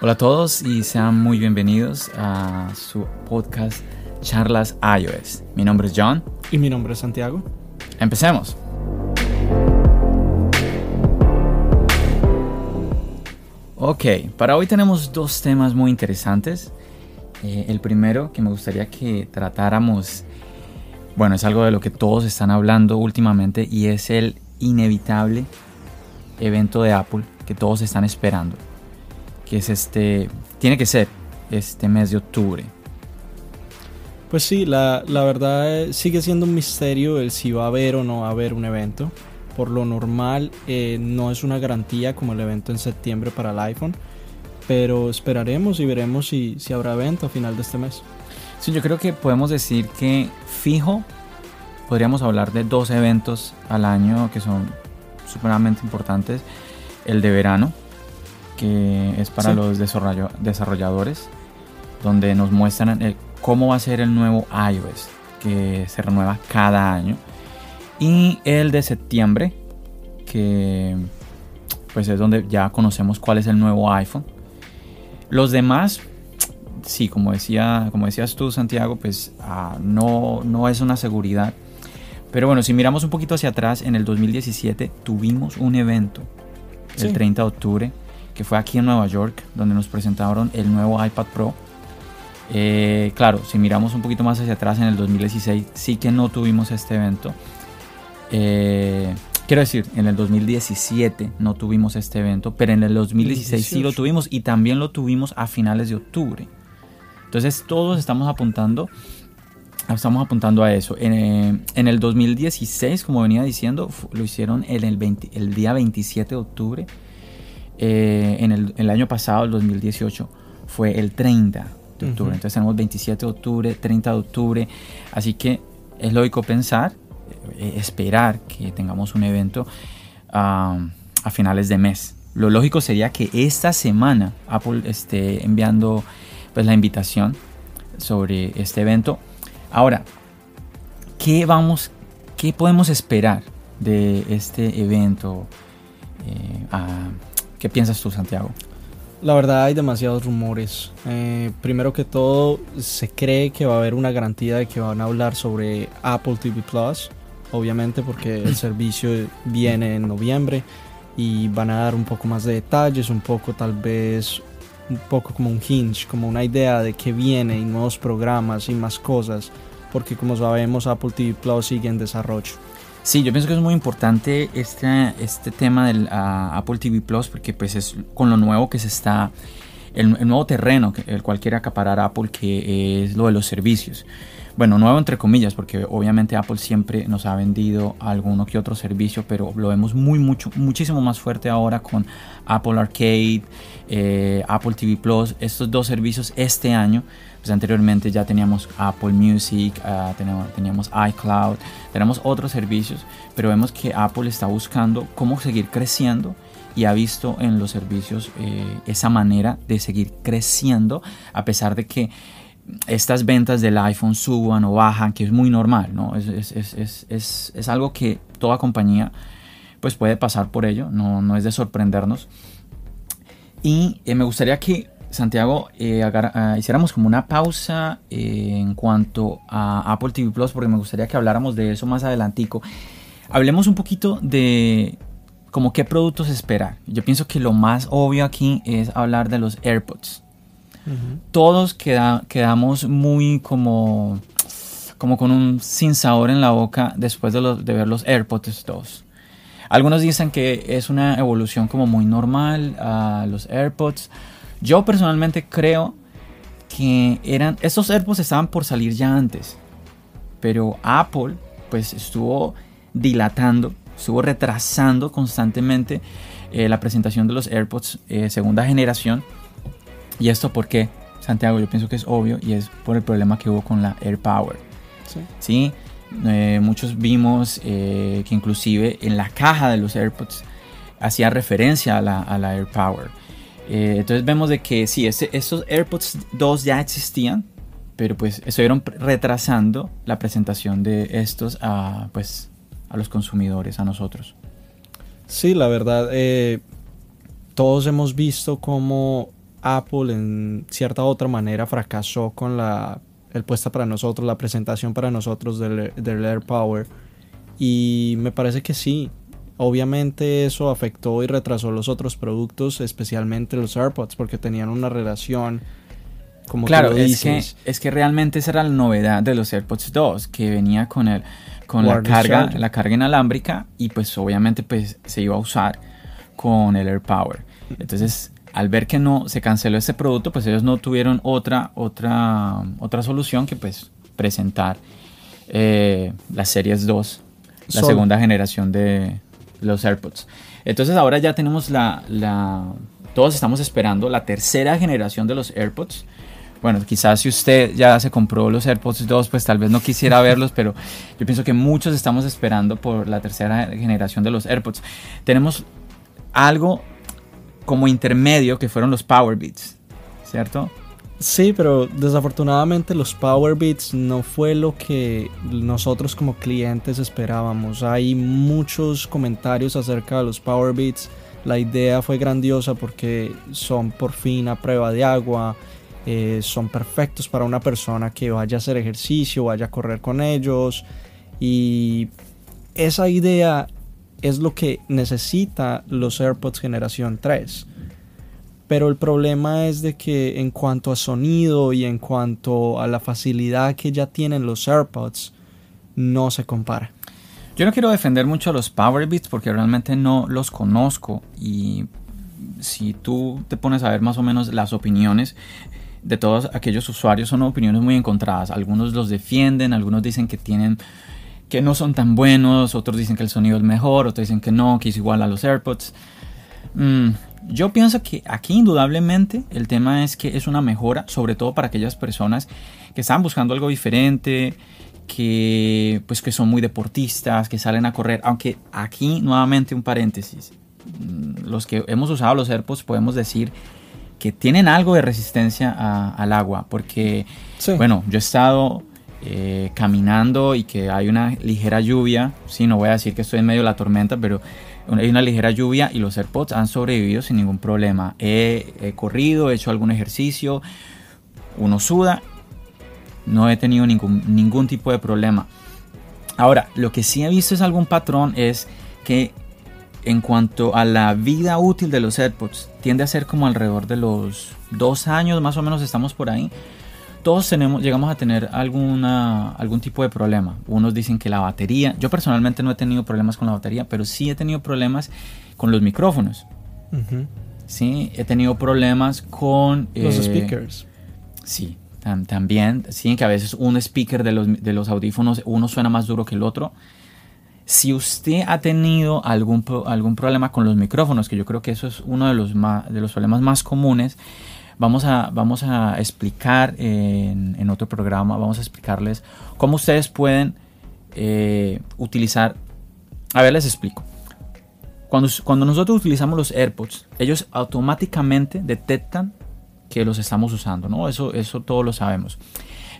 Hola a todos y sean muy bienvenidos a su podcast Charlas iOS. Mi nombre es John. Y mi nombre es Santiago. Empecemos. Ok, para hoy tenemos dos temas muy interesantes. Eh, el primero que me gustaría que tratáramos, bueno, es algo de lo que todos están hablando últimamente y es el inevitable evento de Apple que todos están esperando, que es este, tiene que ser este mes de octubre. Pues sí, la, la verdad eh, sigue siendo un misterio el si va a haber o no va a haber un evento. Por lo normal eh, no es una garantía como el evento en septiembre para el iPhone, pero esperaremos y veremos si, si habrá evento a final de este mes. Sí, yo creo que podemos decir que fijo podríamos hablar de dos eventos al año que son supremamente importantes. El de verano, que es para Sí. los desarrolladores, donde nos muestran el- cómo va a ser el nuevo iOS, que se renueva cada año. Y el de septiembre, que pues es donde ya conocemos cuál es el nuevo iPhone. Los demás, sí, como, decía, como decías tú, Santiago, pues ah, no, no es una seguridad. Pero bueno, si miramos un poquito hacia atrás, en el 2017 tuvimos un evento, el Sí. 30 de octubre, que fue aquí en Nueva York, donde nos presentaron el nuevo iPad Pro. Eh, claro, si miramos un poquito más hacia atrás, en el 2016 sí que no tuvimos este evento. Eh, quiero decir, en el 2017 no tuvimos este evento, pero en el 2016 sí lo 18. tuvimos y también lo tuvimos a finales de octubre. Entonces todos estamos apuntando, estamos apuntando a eso. En, eh, en el 2016, como venía diciendo, lo hicieron en el, 20 el día 27 de octubre. Eh, en el, el año pasado, el 2018, fue el 30 de octubre. Entonces tenemos 27 de octubre, 30 de octubre. Así que es lógico pensar, eh, esperar que tengamos un evento a finales de mes. Lo lógico sería que esta semana Apple esté enviando pues, la invitación sobre este evento. Ahora, ¿qué vamos, qué podemos esperar de este evento? Eh, ah, ¿Qué piensas tú, Santiago? La verdad hay demasiados rumores. Eh, primero que todo, se cree que va a haber una garantía de que van a hablar sobre Apple TV Plus, obviamente porque el servicio viene en noviembre y van a dar un poco más de detalles, un poco tal vez un poco como un hinge, como una idea de que viene y nuevos programas y más cosas, porque como sabemos Apple TV Plus sigue en desarrollo. Sí, yo pienso que es muy importante este, este tema del Apple TV Plus porque pues es con lo nuevo que se está, el, el nuevo terreno que el cual quiere acaparar Apple que es lo de los servicios. Bueno, nuevo entre comillas porque obviamente Apple siempre nos ha vendido alguno que otro servicio, pero lo vemos muy mucho, muchísimo más fuerte ahora con Apple Arcade, eh, Apple TV Plus, estos dos servicios este año. Pues anteriormente ya teníamos Apple Music, ah, teníamos, iCloud, tenemos otros servicios, pero vemos que Apple está buscando cómo seguir creciendo y ha visto en los servicios eh, esa manera de seguir creciendo a pesar de que estas ventas del iPhone suban o bajan, que es muy normal, ¿no? Es, es, es, es algo que toda compañía pues puede pasar por ello, no, no es de sorprendernos. Y eh, me gustaría que Santiago eh, agar- ah, hiciéramos como una pausa eh, en cuanto a Apple TV Plus, porque me gustaría que habláramos de eso más adelantico. Hablemos un poquito de como qué productos esperar. Yo pienso que lo más obvio aquí es hablar de los AirPods todos queda- quedamos muy como, como con un sinsabor en la boca después de, los- de ver los AirPods 2. Algunos dicen que es una evolución como muy normal a los AirPods. Yo personalmente creo que eran estos AirPods estaban por salir ya antes, pero Apple pues estuvo dilatando, estuvo retrasando constantemente eh, la presentación de los AirPods eh, segunda generación. ¿Y esto por qué, Santiago? Yo pienso que es obvio y es por el problema que hubo con la AirPower. Sí. ¿sí? Eh, muchos vimos que inclusive en la caja de los AirPods hacía referencia a la, a la AirPower. Entonces vemos de que sí, este, estos AirPods 2 ya existían, pero pues estuvieron retrasando la presentación de estos a, pues, a los consumidores, a nosotros. Sí, la verdad, eh, todos hemos visto cómo Apple en cierta otra manera fracasó con la el puesta para nosotros, la presentación para nosotros del, del. Y me parece que sí. Obviamente eso afectó y retrasó los otros productos, especialmente los AirPods, porque tenían una relación como claro, es que, es que realmente esa era la novedad de los AirPods 2, que venía con el, con la carga, la carga inalámbrica y pues obviamente pues se iba a usar con el AirPower. Entonces, al ver que no se canceló ese producto, pues ellos no tuvieron otra, otra, otra solución que pues presentar eh, las series 2, la segunda generación de los AirPods. Entonces ahora ya tenemos la, la, todos estamos esperando la tercera generación de los AirPods bueno, quizás si usted ya se compró los AirPods 2, pues tal vez no quisiera verlos, pero yo pienso que muchos estamos esperando por la tercera generación de los AirPods. Tenemos algo como intermedio que fueron los Power Beats, ¿cierto? Sí, pero desafortunadamente los Power Beats no fue lo que nosotros como clientes esperábamos. Hay muchos comentarios acerca de los Power Beats. La idea fue grandiosa porque son por fin a prueba de agua eh, son perfectos para una persona que vaya a hacer ejercicio, vaya a correr con ellos y esa idea es lo que necesita los AirPods generación 3. Pero el problema es de que en cuanto a sonido y en cuanto a la facilidad que ya tienen los AirPods, no se compara. Yo no quiero defender mucho a los Power Beats porque realmente no los conozco y si tú te pones a ver más o menos las opiniones, de todos aquellos usuarios son opiniones muy encontradas. Algunos los defienden, algunos dicen que tienen que no son tan buenos, otros dicen que el sonido es mejor, otros dicen que no, que es igual a los AirPods. Mm, yo pienso que aquí indudablemente el tema es que es una mejora, sobre todo para aquellas personas que están buscando algo diferente, que pues que son muy deportistas, que salen a correr, aunque aquí nuevamente un paréntesis. Mm, los que hemos usado los AirPods podemos decir que tienen algo de resistencia al agua, porque, bueno, yo he estado eh, caminando y que hay una ligera lluvia, sí, no voy a decir que estoy en medio de la tormenta, pero hay una ligera lluvia y los AirPods han sobrevivido sin ningún problema. He, corrido, he hecho algún ejercicio, uno suda, no he tenido ningún, ningún tipo de problema. Ahora, lo que sí he visto es algún patrón, es que en cuanto a la vida útil de los AirPods, tiende a ser como alrededor de los dos años, más o menos estamos por ahí. Todos tenemos, llegamos a tener alguna, algún tipo de problema. Unos dicen que la batería, yo personalmente no he tenido problemas con la batería, pero sí he tenido problemas con los micrófonos. Sí, he tenido problemas con... Los eh, speakers. Sí, también. Sí, que a veces un speaker de los, de los audífonos, uno suena más duro que el otro. Si usted ha tenido algún, algún problema con los micrófonos, que yo creo que eso es uno de los, de los problemas más comunes, vamos a, vamos a explicar en, otro programa, vamos a explicarles cómo ustedes pueden eh, utilizar. A ver, les explico. Cuando, cuando nosotros utilizamos los AirPods, ellos automáticamente detectan que los estamos usando, ¿no? Eso, eso todos lo sabemos.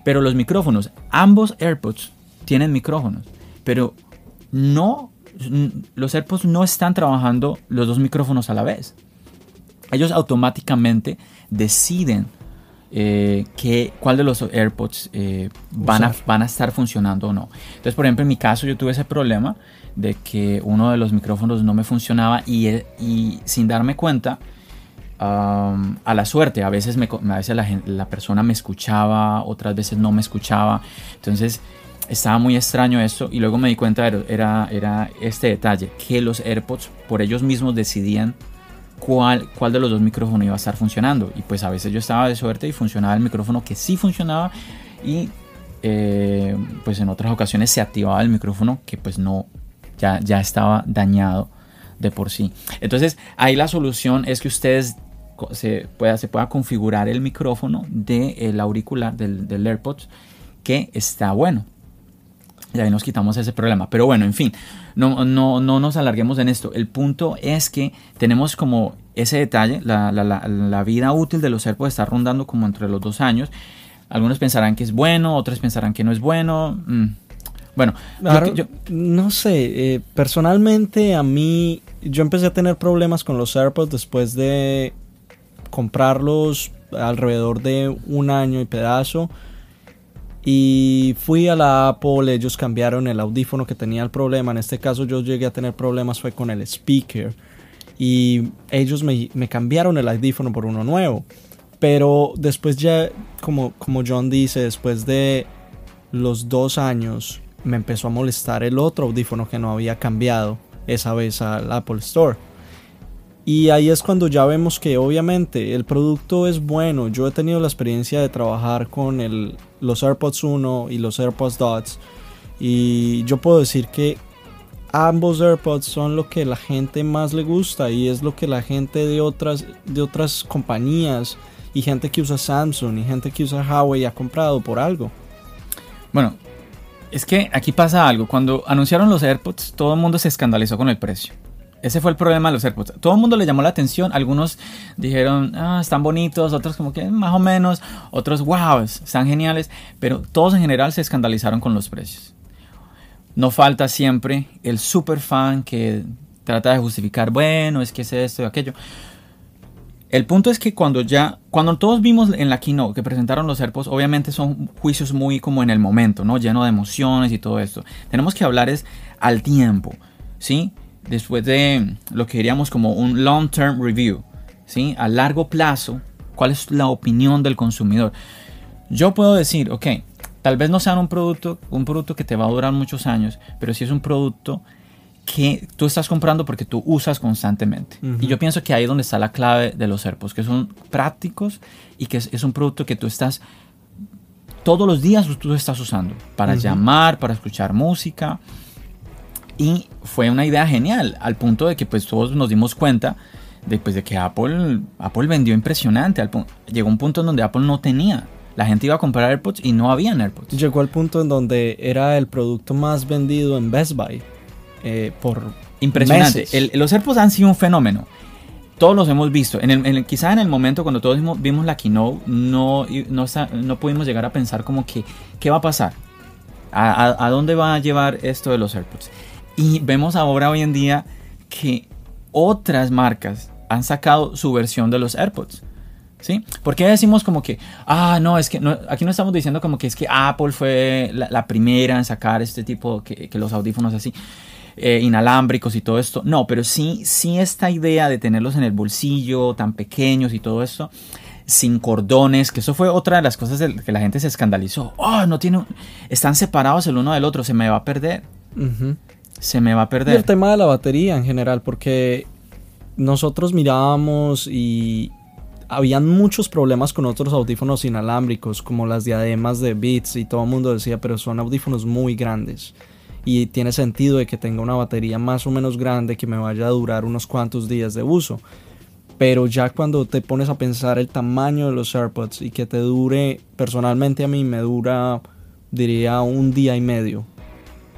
Pero los micrófonos, ambos AirPods tienen micrófonos, pero no, los AirPods no están trabajando los dos micrófonos a la vez. Ellos automáticamente deciden eh, cuál de los AirPods eh, van, a, van a estar funcionando o no. Entonces, por ejemplo, en mi caso yo tuve ese problema de que uno de los micrófonos no me funcionaba y, y sin darme cuenta, a la suerte, a veces, me, a veces la, la persona me escuchaba, otras veces no me escuchaba. Entonces, estaba muy extraño esto y luego me di cuenta era, era este detalle, que los AirPods por ellos mismos decidían cuál, de los dos micrófonos iba a estar funcionando. Y pues a veces yo estaba de suerte y funcionaba el micrófono que sí funcionaba y eh, pues en otras ocasiones se activaba el micrófono que pues no, ya, ya estaba dañado de por sí. Entonces, ahí la solución es que ustedes se pueda, se pueda configurar el micrófono del auricular, del, del AirPods, que está bueno. Y ahí nos quitamos ese problema. Pero bueno, en fin, no, no, no nos alarguemos en esto. El punto es que tenemos como ese detalle, la, la, la, vida útil de los AirPods está rondando como entre los dos años. Algunos pensarán que es bueno, otros pensarán que no es bueno. Mm. Bueno, yo, no sé, eh, personalmente a mí, yo empecé a tener problemas con los AirPods después de comprarlos alrededor de un año y pedazo. Y fui a la Apple, ellos cambiaron el audífono que tenía el problema. En este caso yo llegué a tener problemas fue con el speaker. Y ellos me, cambiaron el audífono por uno nuevo. Pero después ya, como, como John dice, después de los dos años me empezó a molestar el otro audífono que no había cambiado esa vez al Apple Store. Y ahí es cuando ya vemos que obviamente el producto es bueno. Yo he tenido la experiencia de trabajar con los AirPods 1 y los AirPods Dots. Y yo puedo decir que ambos AirPods son lo que la gente más le gusta y es lo que la gente de otras, de otras compañías y gente que usa Samsung y gente que usa Huawei ha comprado por algo. Bueno, es que aquí pasa algo. Cuando anunciaron los AirPods, todo el mundo se escandalizó con el precio. Ese fue el problema de los AirPods. Todo el mundo le llamó la atención. Algunos dijeron, ah, están bonitos. Otros como que más o menos. Otros, wow, están geniales. Pero todos en general se escandalizaron con los precios. No falta siempre el super fan que trata de justificar, bueno, es que es esto y aquello. El punto es que cuando ya, cuando todos vimos en la keynote que presentaron los AirPods, obviamente son juicios muy como en el momento, ¿no? Lleno de emociones y todo esto. Tenemos que hablar es al tiempo, ¿sí? Después de lo que diríamos como un long term review, ¿sí? A largo plazo, ¿cuál es la opinión del consumidor? Yo puedo decir, ok, tal vez no sea un producto, un producto que te va a durar muchos años, pero sí es un producto que tú estás comprando porque tú usas constantemente. Y yo pienso que ahí es donde está la clave de los AirPods, que son prácticos y que es, un producto que tú estás todos los días tú estás usando para llamar, para escuchar música, y fue una idea genial, al punto de que pues todos nos dimos cuenta de, pues, de que Apple, Apple vendió impresionante. llegó un punto en donde Apple no tenía. La gente iba a comprar AirPods y no había AirPods. Llegó al punto en donde era el producto más vendido en Best Buy. Eh, por Impresionante. los AirPods han sido un fenómeno. Todos los hemos visto. En el, quizá en el momento cuando todos vimos la keynote, no, no, no pudimos llegar a pensar como que, ¿qué va a pasar? a dónde va a llevar esto de los AirPods? Y vemos ahora hoy en día que otras marcas han sacado su versión de los AirPods. ¿Sí? Porque decimos como que, ah, no, es que aquí no estamos diciendo como que es que Apple fue la, primera en sacar este tipo, que, los audífonos así, eh, inalámbricos y todo esto. No, pero sí, sí esta idea de tenerlos en el bolsillo, tan pequeños y todo esto, sin cordones, que eso fue otra de las cosas que la gente se escandalizó. Oh, no tiene, están separados el uno del otro, se me va a perder se me va a perder. Y el tema de la batería en general, porque nosotros mirábamos y habían muchos problemas con otros audífonos inalámbricos, como las diademas de Beats, y todo el mundo decía, pero son audífonos muy grandes. Y tiene sentido de que tenga una batería más o menos grande que me vaya a durar unos cuantos días de uso. Pero ya cuando te pones a pensar el tamaño de los AirPods y que te dure, personalmente a mí me dura, diría, un día y medio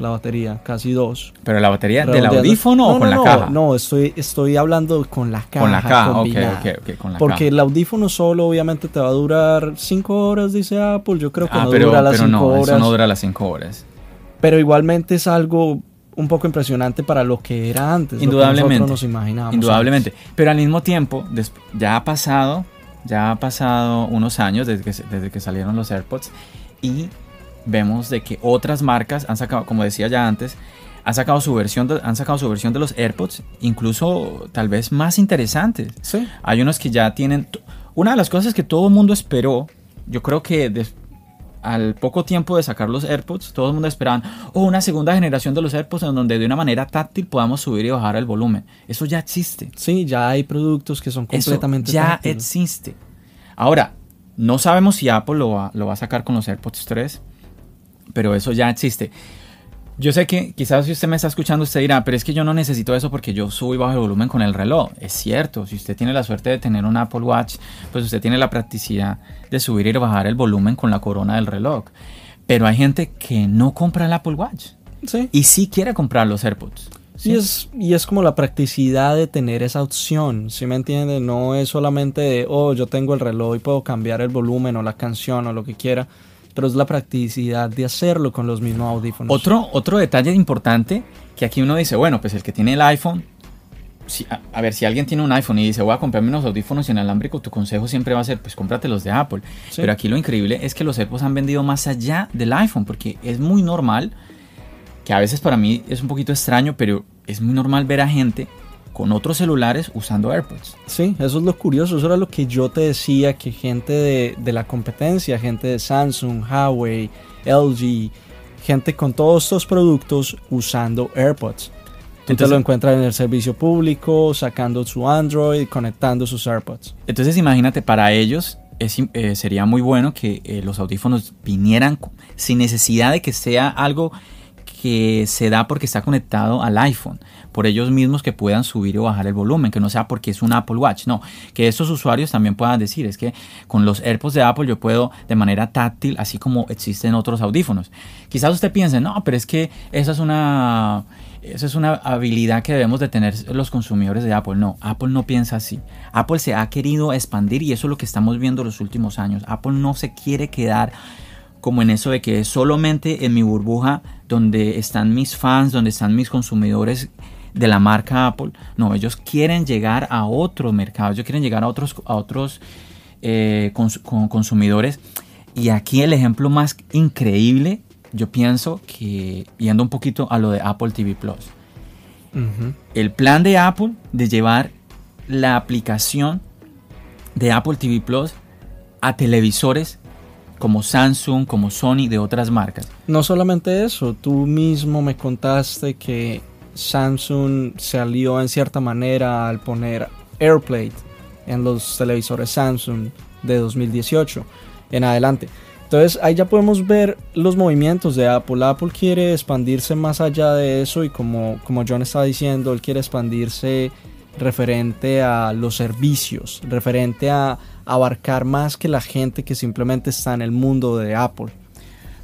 la batería, casi dos. ¿Pero la batería del audífono o con la caja? No, estoy, estoy hablando con la caja. Con la caja, ok, ok, con la Porque el audífono solo obviamente te va a durar cinco horas, dice Apple. Yo creo que ah, no dura las 5 horas. Eso no dura las cinco horas. Pero igualmente es algo un poco impresionante para lo que era antes. Indudablemente. Lo que nos imaginábamos. Indudablemente. Pero al mismo tiempo, ya ha pasado, ya ha pasado unos años desde que, desde que salieron los AirPods y vemos de que otras marcas han sacado, como decía ya antes, han sacado su versión de, han sacado su versión de los AirPods, incluso tal vez más interesantes. Sí. Hay unos que ya tienen una de las cosas que todo el mundo esperó, yo creo que al poco tiempo de sacar los AirPods, todo el mundo esperaban, oh, una segunda generación de los AirPods en donde de una manera táctil podamos subir y bajar el volumen. Eso ya existe. Sí, ya hay productos que son completamente Eso ya existe. Ahora, no sabemos si Apple lo va, lo va a sacar con los AirPods 3 pero eso ya existe. Yo sé que quizás si usted me está escuchando, usted dirá, pero es que yo no necesito eso porque yo subo y bajo el volumen con el reloj. Es cierto, si usted tiene la suerte de tener un Apple Watch, pues usted tiene la practicidad de subir y bajar el volumen con la corona del reloj. Pero hay gente que no compra el Apple Watch. Sí. Y sí quiere comprar los AirPods. Y, es, y es como la practicidad de tener esa opción, ¿sí me entiende? No es solamente de, oh, yo tengo el reloj y puedo cambiar el volumen o la canción o lo que quiera, pero es la practicidad de hacerlo con los mismos audífonos. Otro, otro detalle importante que aquí uno dice, bueno, pues el que tiene el iPhone, si, a, ver, si alguien tiene un iPhone y dice, voy a comprarme unos audífonos inalámbricos, tu consejo siempre va a ser, pues cómprate los de Apple. Pero aquí lo increíble es que los AirPods han vendido más allá del iPhone, porque es muy normal que a veces para mí es un poquito extraño, pero es muy normal ver a gente con otros celulares usando AirPods. Sí, eso es lo curioso, eso era lo que yo te decía, que gente de, la competencia, gente de Samsung, Huawei, LG, gente con todos estos productos usando AirPods. Entonces lo encuentran en el servicio público, sacando su Android, conectando sus AirPods. Entonces imagínate, para ellos eh, sería muy bueno que eh, los audífonos vinieran sin necesidad de que sea algo que se da porque está conectado al iPhone, por ellos mismos que puedan subir o bajar el volumen, que no sea porque es un Apple Watch, no, que estos usuarios también puedan decir, es que con los AirPods de Apple yo puedo de manera táctil, así como existen otros audífonos. Quizás usted piense, no, pero es que esa es una... Esa es una habilidad que debemos de tener los consumidores de Apple. No, Apple no piensa así. Apple se ha querido expandir y eso es lo que estamos viendo los últimos años. Apple no se quiere quedar como en eso de que es solamente en mi burbuja donde están mis fans, donde están mis consumidores de la marca Apple. No, ellos quieren llegar a otro mercado, ellos quieren llegar a otros, a otros eh, consumidores. Y aquí el ejemplo más increíble, yo pienso que yendo un poquito a lo de Apple TV Plus. El plan de Apple de llevar la aplicación de Apple TV Plus a televisores como Samsung, como Sony, de otras marcas. No solamente eso, tú mismo me contaste que Samsung se alió en cierta manera al poner AirPlay en los televisores Samsung de 2018 en adelante. Entonces ahí ya podemos ver los movimientos de Apple. Apple quiere expandirse más allá de eso y como, como John estaba diciendo, él quiere expandirse referente a los servicios, referente a abarcar más que la gente que simplemente está en el mundo de Apple.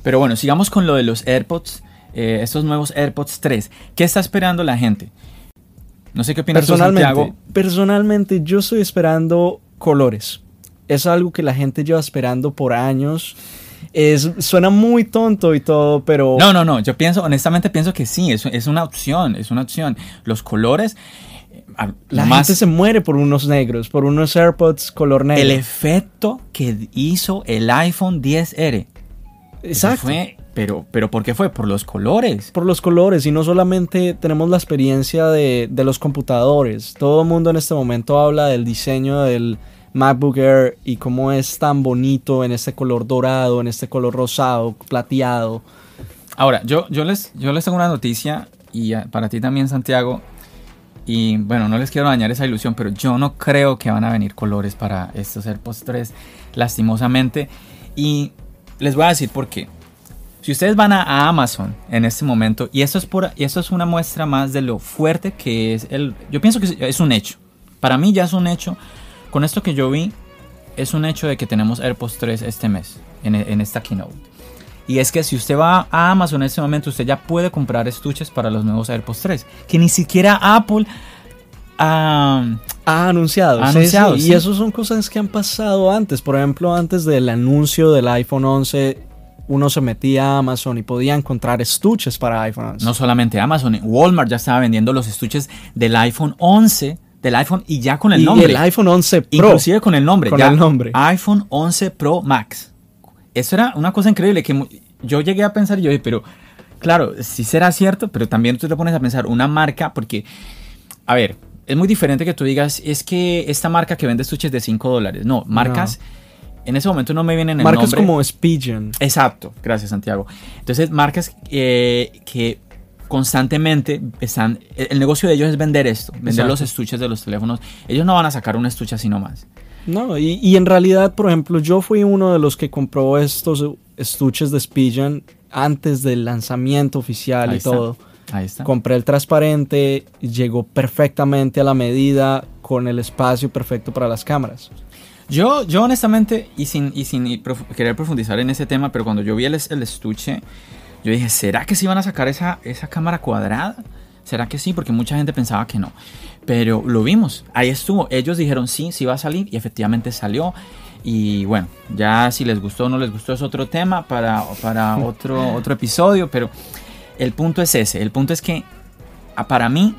Pero bueno, sigamos con lo de los AirPods, eh, estos nuevos AirPods 3. ¿Qué está esperando la gente? No sé qué opinas personalmente, tú, Santiago. Personalmente, yo estoy esperando colores. Es algo que la gente lleva esperando por años. Es, suena muy tonto y todo, pero... No, no, no. Yo pienso, honestamente pienso que sí, es, es una opción, es una opción. Los colores la gente se muere por unos negros, por unos AirPods color negro. El efecto que hizo el iPhone 10R. Exacto. pero, pero ¿por qué fue? Por los colores. Por los colores. Y no solamente tenemos la experiencia de, de los computadores. Todo el mundo en este momento habla del diseño del MacBook Air y cómo es tan bonito en este color dorado, en este color rosado, plateado. Ahora, yo, yo, les, yo les tengo una noticia y para ti también, Santiago. Y bueno, no les quiero dañar esa ilusión, pero yo no creo que van a venir colores para estos AirPods 3, lastimosamente. Y les voy a decir por qué. Si ustedes van a Amazon en este momento, y esto es, por, y esto es una muestra más de lo fuerte que es el... Yo pienso que es un hecho. Para mí ya es un hecho. Con esto que yo vi, es un hecho de que tenemos AirPods 3 este mes, en, en esta keynote. Y es que si usted va a Amazon en este momento, usted ya puede comprar estuches para los nuevos AirPods 3. Que ni siquiera Apple ha, anunciado. anunciado Y eso son cosas que han pasado antes. Por ejemplo, antes del anuncio del iPhone 11, uno se metía a Amazon y podía encontrar estuches para iPhone 11. No solamente Amazon, Walmart ya estaba vendiendo los estuches del iPhone 11 del iPhone y ya con el y nombre. el iPhone 11 Pro. Inclusive con el nombre. Con el nombre. iPhone 11 Pro Max eso era una cosa increíble que yo llegué a pensar y yo dije, pero claro, sí será cierto, pero también tú te pones a pensar una marca, porque, a ver, es muy diferente que tú digas, es que esta marca que vende estuches de 5 dólares. No, marcas... En ese momento no me vienen el marcas como Spigen. Exacto, gracias Santiago. Entonces, marcas eh, que constantemente están. El negocio de ellos es vender esto, vender los estuches de los teléfonos. Ellos no van a sacar un estuche así nomás. No, y, y en realidad, por ejemplo, yo fui uno de los que compró estos estuches de Spigen antes del lanzamiento oficial Ahí y está. todo. Ahí está. Compré el transparente, llegó perfectamente a la medida, con el espacio perfecto para las cámaras. Yo, yo honestamente, y sin, y sin prof- querer profundizar en ese tema, pero cuando yo vi el, el estuche, yo dije, ¿será que sí van a sacar esa, esa cámara cuadrada? ¿Será que sí? Porque mucha gente pensaba que no. Pero lo vimos, ahí estuvo. Ellos dijeron sí, sí va a salir y efectivamente salió. Y bueno, ya si les gustó o no les gustó es otro tema para, para otro, otro episodio, pero el punto es ese. El punto es que para mí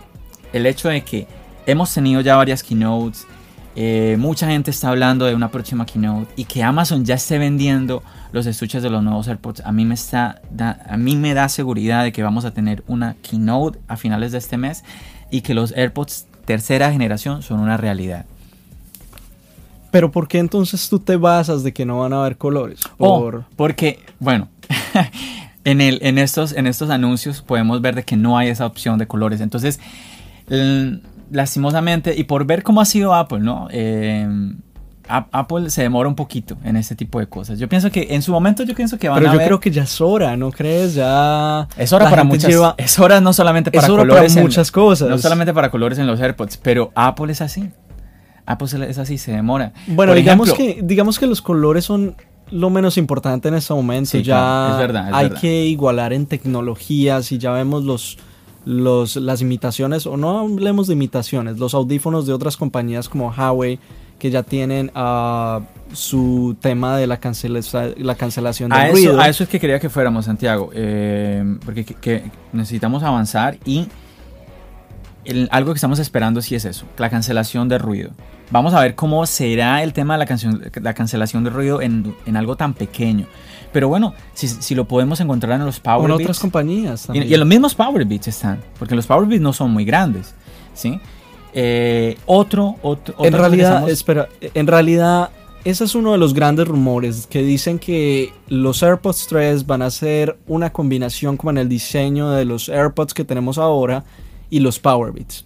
el hecho de que hemos tenido ya varias keynotes, eh, mucha gente está hablando de una próxima keynote y que Amazon ya esté vendiendo los estuches de los nuevos AirPods, a mí me está da- a mí me da seguridad de que vamos a tener una keynote a finales de este mes y que los AirPods tercera generación son una realidad. Pero ¿por qué entonces tú te basas de que no van a haber colores? Oh, Por... porque, bueno, en, el, en, estos, en estos anuncios podemos ver de que no hay esa opción de colores. Entonces, lastimosamente, y por ver cómo ha sido Apple, ¿no? Eh, Apple se demora un poquito en este tipo de cosas. Yo pienso que en su momento yo pienso que van Pero a yo ver- creo que ya es hora, ¿no crees? Ya. es hora para muchas lleva- es hora no solamente para es hora para colores en- muchas cosas. no solamente para colores en los AirPods, pero Apple es así. Apple es así, se demora. Bueno, Por digamos, ejemplo, que, digamos que los colores son lo menos importante en este momento. Sí, ya claro, es verdad, es hay verdad. que igualar en tecnologías y ya vemos los, los, las imitaciones, o no hablemos de imitaciones, los audífonos de otras compañías como Huawei que ya tienen ah, su tema de la, cancela- la cancelación del a ruido. eso, a eso es que quería que fuéramos, Santiago, eh, porque que- que necesitamos avanzar y el- algo que estamos esperando sí es eso, la cancelación de ruido. Vamos a ver cómo será el tema de la, canción, la cancelación de ruido en, en algo tan pequeño. Pero bueno, si, si lo podemos encontrar en los Power en otras Beats, compañías y, también. y en los mismos Power Beats están, porque los Power Beats no son muy grandes, ¿sí? Eh, otro, otro, en realidad, espera, en realidad, ese es uno de los grandes rumores que dicen que los AirPods 3 van a ser una combinación como en el diseño de los AirPods que tenemos ahora y los Powerbeats.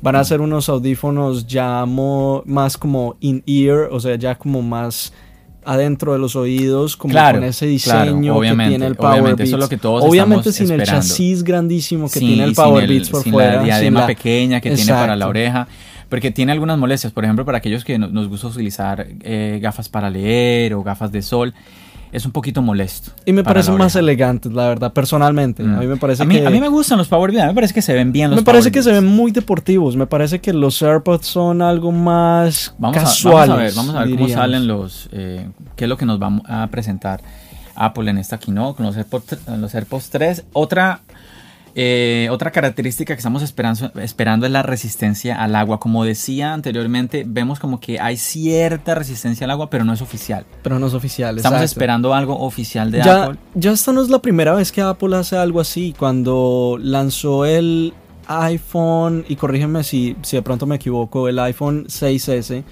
Van Mm. a ser unos audífonos ya mo- más como in-ear, o sea, ya como más adentro de los oídos, como Claro, con ese diseño que tiene el obviamente, Powerbeats. eso es lo que todos Obviamente sin el chasis grandísimo que Sí, tiene el sin Powerbeats por sin fuera. La sin diadema la- pequeña que tiene para la oreja. Porque tiene algunas molestias. Por ejemplo, para aquellos que no- nos gusta utilizar eh, gafas para leer o gafas de sol. Es un poquito molesto. Y me la más oreja. elegantes, la verdad, personalmente. Mm. A mí me parece a mí, que... a mí me gustan los Power Beats. A mí me parece que se ven bien los me parece Power que se ven muy deportivos. Me parece que los AirPods son algo más Vamos a, casuales. vamos a ver, vamos a ver cómo salen los. eh, qué es lo que nos va a presentar Apple en esta keynote con los AirPods, los AirPods 3. Otra. Eh, otra característica que estamos esperando, esperando es la resistencia al agua. Como decía anteriormente, vemos como que hay cierta resistencia al agua, pero no es oficial. Pero no es oficial. Estamos exacto. esperando algo oficial de Ya, Apple. ya esta no es la primera vez que Apple hace algo así. Cuando lanzó el iPhone, y corrígeme si, si de pronto me equivoco, el iPhone 6S.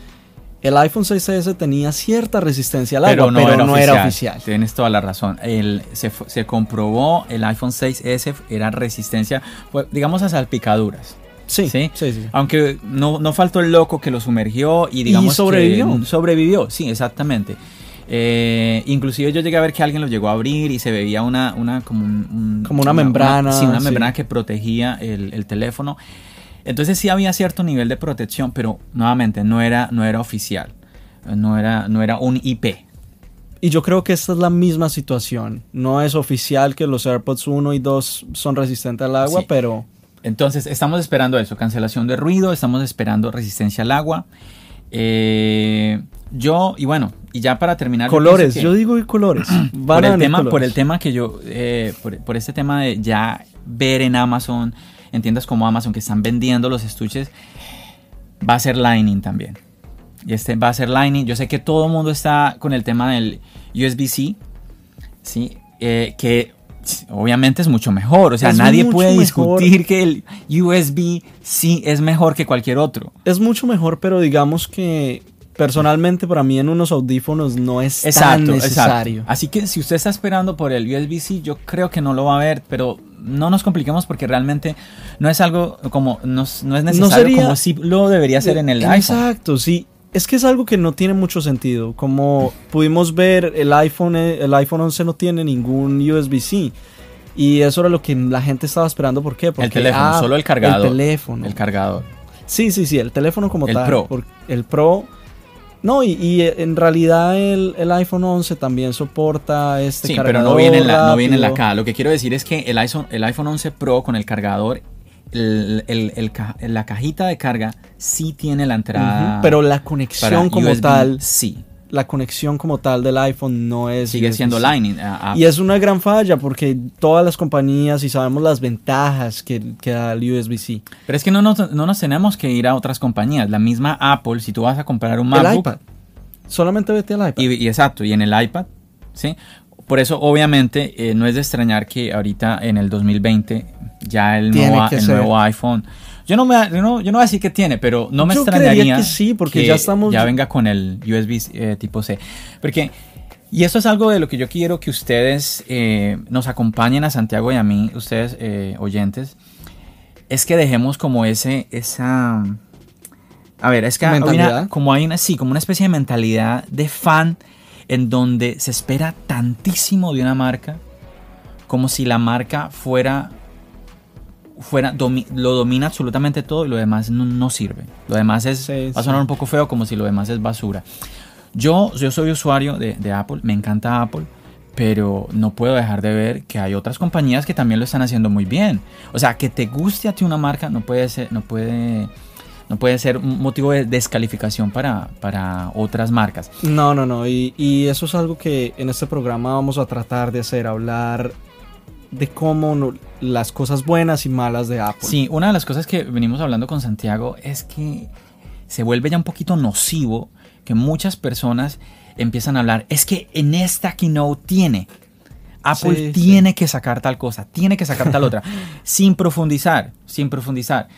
El iPhone 6S tenía cierta resistencia al agua, pero no, era, oficial. Tienes toda la razón. El- se, se comprobó el iPhone 6S era resistencia, pues, digamos, a salpicaduras. Sí, Sí. sí, sí. Aunque no, no faltó el loco que lo sumergió y digamos que sobrevivió. sobrevivió, sí, exactamente. Eh, inclusive yo llegué a ver que alguien lo llegó a abrir y se veía una, una como un- un- Como una membrana, sí, una sí. membrana que protegía el, el teléfono. Entonces sí había cierto nivel de protección, pero nuevamente no era, no era oficial. No era, no era un IP. Y yo creo que esta es la misma situación. No es oficial que los AirPods 1 y 2 son resistentes al agua, Sí. pero Entonces, estamos esperando eso, cancelación de ruido, estamos esperando resistencia al agua. Eh, yo, y bueno, y ya para terminar... colores, yo, digo colores. Van por, el tema, por el tema que yo, eh, por, por este tema de ya ver en Amazon, en tiendas como Amazon que están vendiendo los estuches, va a ser Lightning también. Y este va a ser Lightning. Yo sé que todo el mundo está con el tema del USB-C, ¿sí? Eh, que obviamente es mucho mejor. O sea, Es nadie puede mejor. discutir que el USB-C es mejor que cualquier otro. Es mucho mejor, pero digamos que personalmente para mí en unos audífonos no es tan necesario. Así que si usted está esperando por el USB-C, yo creo que no lo va a ver, pero no nos compliquemos porque realmente no es algo como, no, es- no es necesario sería- como si lo debería ser en el iPhone. Exacto, sí. es que es algo que no tiene mucho sentido. Como pudimos ver, el iPhone, el iPhone 11 no tiene ningún USB-C. Y eso era lo que la gente estaba esperando. ¿Por qué? Porque, el teléfono, ah, solo el cargador. El teléfono. El cargador. Sí, sí, sí, el teléfono como el tal. Pro. El Pro. No, y, en realidad el, iPhone 11 también soporta este sí, cargador. pero no viene, en la, no viene en la caja. Lo que quiero decir es que el iPhone, el iPhone 11 Pro con el cargador el, la cajita de carga sí tiene la entrada. pero la conexión como tal. Sí. La conexión como tal del iPhone no es. Sigue siendo Lightning. y es una gran falla porque todas las compañías y sabemos las ventajas que, da el USB-C. Pero es que no nos, no nos tenemos que ir a otras compañías. La misma Apple, si tú vas a comprar un MacBook. El iPad. Solamente vete al iPad. Y, exacto, y en el iPad, ¿sí? Por eso, obviamente, eh, no es de extrañar que ahorita en el 2020 ya el, nuevo, el nuevo, iPhone. Yo no, me, yo no, yo no voy a decir que tiene, pero no me yo extrañaría que sí, porque ya estamos. Ya venga con el USB eh, tipo C. Porque. Y eso es algo de lo que yo quiero que ustedes eh, nos acompañen a Santiago y a mí, ustedes oyentes. Es que dejemos como ese, esa. A ver, es que hay como hay una, sí, como una especie de mentalidad de fan en donde se espera tantísimo de una marca como si la marca fuera fuera lo domina absolutamente todo y lo demás no, sirve. Lo demás es va a sonar un poco feo como si lo demás es basura. Yo, yo soy usuario de, de, Apple, me encanta Apple, pero no puedo dejar de ver que hay otras compañías que también lo están haciendo muy bien. O sea, que te guste a ti una marca no puede ser, no puede no puede ser un motivo de descalificación para, para otras marcas. No, no, no. Y, y, eso es algo que en este programa vamos a tratar de hacer, hablar de cómo las cosas buenas y malas de Apple. Sí, una de las cosas que venimos hablando con Santiago es que se vuelve ya un poquito nocivo que muchas personas empiezan a hablar, es que en esta keynote tiene, Apple tiene que sacar tal cosa, tiene que sacar tal otra, sin profundizar, sin profundizar.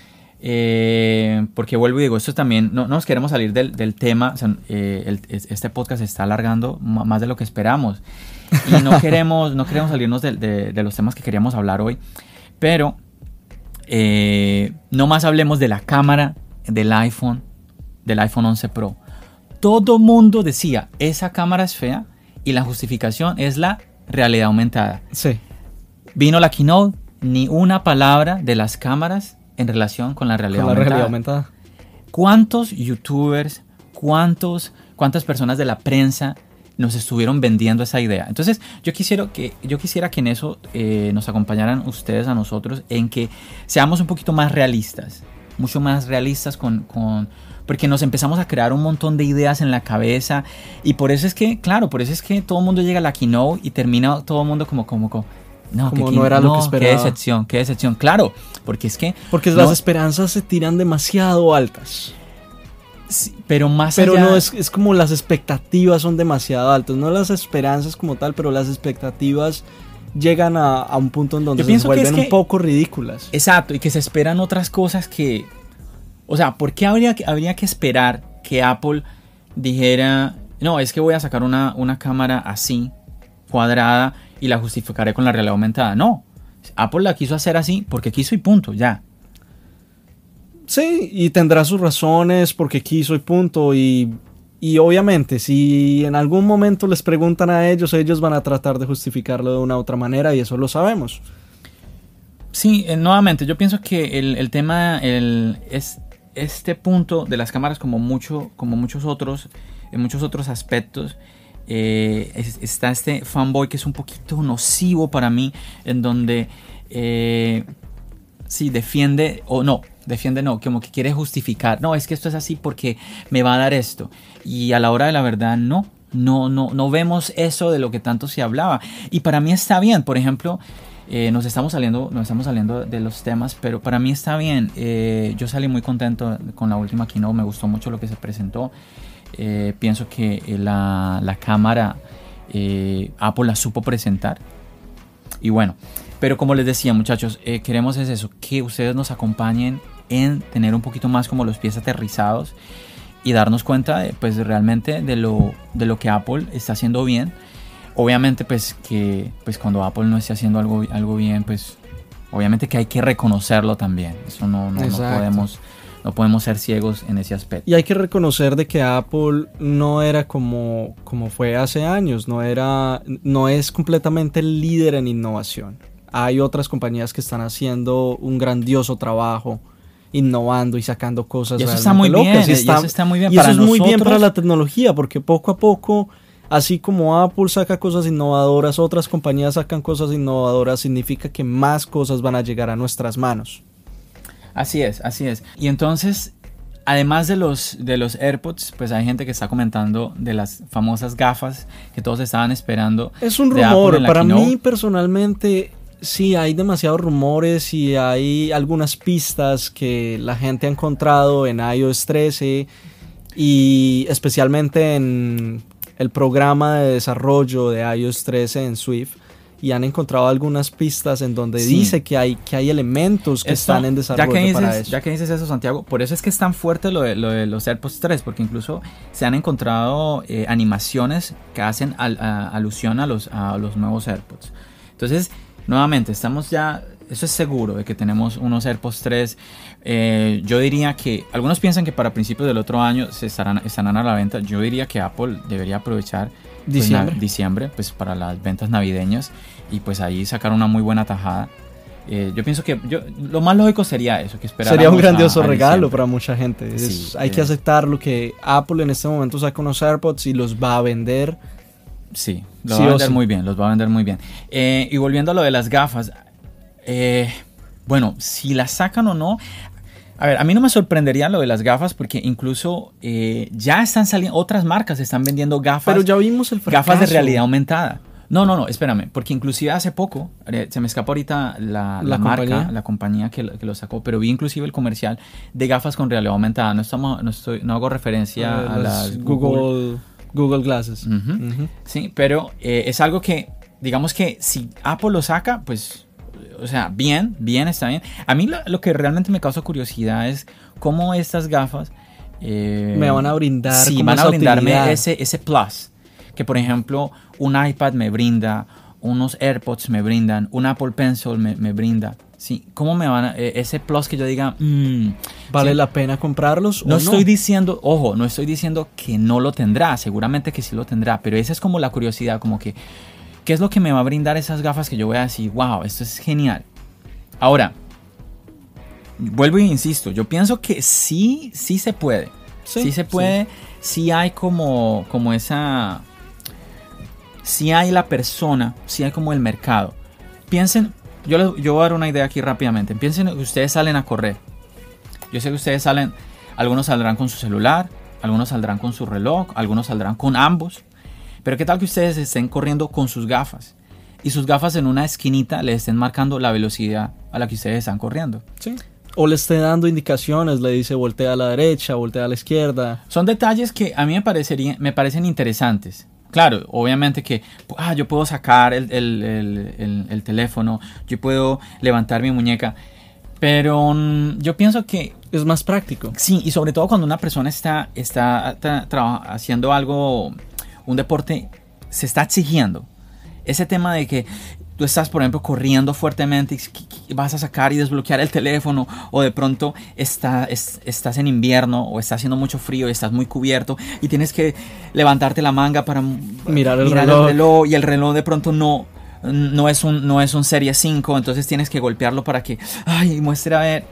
Eh, porque vuelvo y digo, esto también, no, nos queremos salir del, del tema, eh, este podcast se está alargando más de lo que esperamos y no queremos, no queremos salirnos de, de, los temas que queríamos hablar hoy, pero eh, no más hablemos de la cámara del iPhone, del iPhone 11 Pro. Todo mundo decía, esa cámara es fea y la justificación es la realidad aumentada. Sí. Vino la keynote, ni una palabra de las cámaras en relación con la realidad, con la realidad aumentada. ¿Cuántos youtubers, cuántos, cuántas personas de la prensa nos estuvieron vendiendo esa idea? Entonces, yo quisiera que, yo quisiera que en eso eh, nos acompañaran ustedes a nosotros, en que seamos un poquito más realistas, mucho más realistas con, con porque nos empezamos a crear un montón de ideas en la cabeza y por eso es que, claro, por eso es que todo el mundo llega a la keynote y termina todo el mundo como, como, como no, como no era lo que esperaba. Qué decepción, qué decepción. Claro, porque es que. Porque las esperanzas se tiran demasiado altas. Pero más Pero no, es, es, como las expectativas son demasiado altas. No las esperanzas como tal, pero las expectativas llegan a, a un punto en donde se vuelven un poco ridículas. Exacto, y que se esperan otras cosas que. O sea, ¿por qué habría, habría que esperar que Apple dijera. No, es que voy a sacar una, una cámara así, cuadrada y la justificaré con la realidad aumentada. No, Apple la quiso hacer así porque quiso y punto, ya. Sí, y tendrá sus razones porque quiso y punto. Y, y obviamente, si en algún momento les preguntan a ellos, ellos van a tratar de justificarlo de una u otra manera y eso lo sabemos. Sí, eh, nuevamente, yo pienso que el, tema el, es este punto de las cámaras como, mucho, como muchos otros, en muchos otros aspectos, eh, está este fanboy que es un poquito nocivo para mí, en donde eh, sí defiende, o no, defiende no, como que quiere justificar, no, es que esto es así porque me va a dar esto. Y a la hora de la verdad, no, no, no, no vemos eso de lo que tanto se hablaba. Y para mí está bien, por ejemplo, eh, nos estamos saliendo, nos estamos saliendo de los temas, pero para mí está bien. yo salí muy contento con la última keynote, me gustó mucho lo que se presentó. Eh, pienso que eh, la, cámara eh, Apple la supo presentar. Y bueno, pero como les decía muchachos, queremos es eso, que ustedes nos acompañen en tener un poquito más como los pies aterrizados y darnos cuenta de, pues realmente de lo, de lo que Apple está haciendo bien. Obviamente pues que pues cuando Apple no esté haciendo algo, algo bien, pues obviamente que hay que reconocerlo también. Eso no, no, no podemos no podemos ser ciegos en ese aspecto. Y hay que reconocer de que Apple no era como, como fue hace años, no, era, no es completamente el líder en innovación. Hay otras compañías que están haciendo un grandioso trabajo innovando y sacando cosas y eso está muy bien, y, eso está muy bien y eso es muy bien para la tecnología porque poco a poco así como Apple saca cosas innovadoras otras compañías sacan cosas innovadoras significa que más cosas van a llegar a nuestras manos Así es, así es. Y entonces, además de los, de los AirPods, pues hay gente que está comentando de las famosas gafas que todos estaban esperando. Es un rumor, para mí personalmente sí hay demasiados rumores y hay algunas pistas que la gente ha encontrado en iOS 13 y especialmente en el programa de desarrollo de iOS 13 en Swift y han encontrado algunas pistas en donde dice que hay, que hay elementos que están en desarrollo ya que para dices, eso. Ya que dices eso, Santiago, por eso es que es tan fuerte lo de, lo de los AirPods 3, porque incluso se han encontrado eh, animaciones que hacen alusión a los, a los nuevos AirPods. Entonces, nuevamente, estamos ya, eso es seguro de que tenemos unos AirPods 3. Eh, yo diría que, algunos piensan que para principios del otro año se estarán, estarán a la venta. Yo diría que Apple debería aprovechar pues, diciembre. diciembre, pues para las ventas navideñas y pues ahí sacar una muy buena tajada. Eh, yo pienso que yo, lo más lógico sería eso, que esperar. Sería un grandioso regalo para mucha gente. hay que aceptar lo que Apple en este momento saca unos AirPods y los va a vender. Sí, los va a vender muy bien, los va a vender muy bien. Eh, y volviendo a lo de las gafas, eh, bueno, si las sacan o no, a ver, a mí no me sorprendería lo de las gafas porque incluso eh, ya están saliendo, otras marcas están vendiendo gafas. Pero ya vimos el fracaso. Gafas de realidad aumentada. No, no, no, espérame, porque inclusive hace poco, eh, se me escapó ahorita la, la, marca, la compañía que, que, lo sacó, pero vi inclusive el comercial de gafas con realidad aumentada. No, estamos, no, estoy, no hago referencia Uh, a las Google, Google Glasses. Ujú. Ujú. Sí, pero eh, es algo que, digamos que si Apple lo saca, pues, o sea, bien, bien, está bien. A mí lo, lo que realmente me causa curiosidad es cómo estas gafas... eh, Me van a brindar Sí, van a brindarme utilidad. ese, ese plus. Que, por ejemplo, un iPad me brinda, unos AirPods me brindan, un Apple Pencil me, me brinda. Sí, ¿cómo me van a... eh, ese plus que yo diga... mm, ¿Vale sí, la pena comprarlos no o estoy no? diciendo, ojo, no estoy diciendo que no lo tendrá, seguramente que sí lo tendrá, pero esa es como la curiosidad, como que, ¿qué es lo que me va a brindar esas gafas que yo voy a decir, wow, esto es genial? Ahora, vuelvo e insisto, yo pienso que sí, sí se puede, sí, se puede, sí. hay como, como esa, sí hay la persona, sí hay como el mercado. Piensen, yo, les- yo voy a dar una idea aquí rápidamente, piensen que ustedes salen a correr. Yo sé que ustedes salen, algunos saldrán con su celular, algunos saldrán con su reloj, algunos saldrán con ambos. Pero qué tal que ustedes estén corriendo con sus gafas y sus gafas en una esquinita les estén marcando la velocidad a la que ustedes están corriendo. Sí. O le esté dando indicaciones, le dice voltea a la derecha, voltea a la izquierda. Son detalles que a mí me, parecerían, me parecen interesantes. Claro, obviamente que ah, yo puedo sacar el, el- el- el- el teléfono, yo puedo levantar mi muñeca, pero mm, yo pienso que Es más práctico. Sí, y sobre todo cuando una persona está, está tra- haciendo algo, un deporte, se está exigiendo. Ese tema de que tú estás, por ejemplo, corriendo fuertemente y vas a sacar y desbloquear el teléfono, o de pronto está, es- estás en invierno o está haciendo mucho frío y estás muy cubierto y tienes que levantarte la manga para Mirar el reloj. y el reloj de pronto no. No es, un, no es un Serie 5, entonces tienes que golpearlo para que, ay, muestre a ver.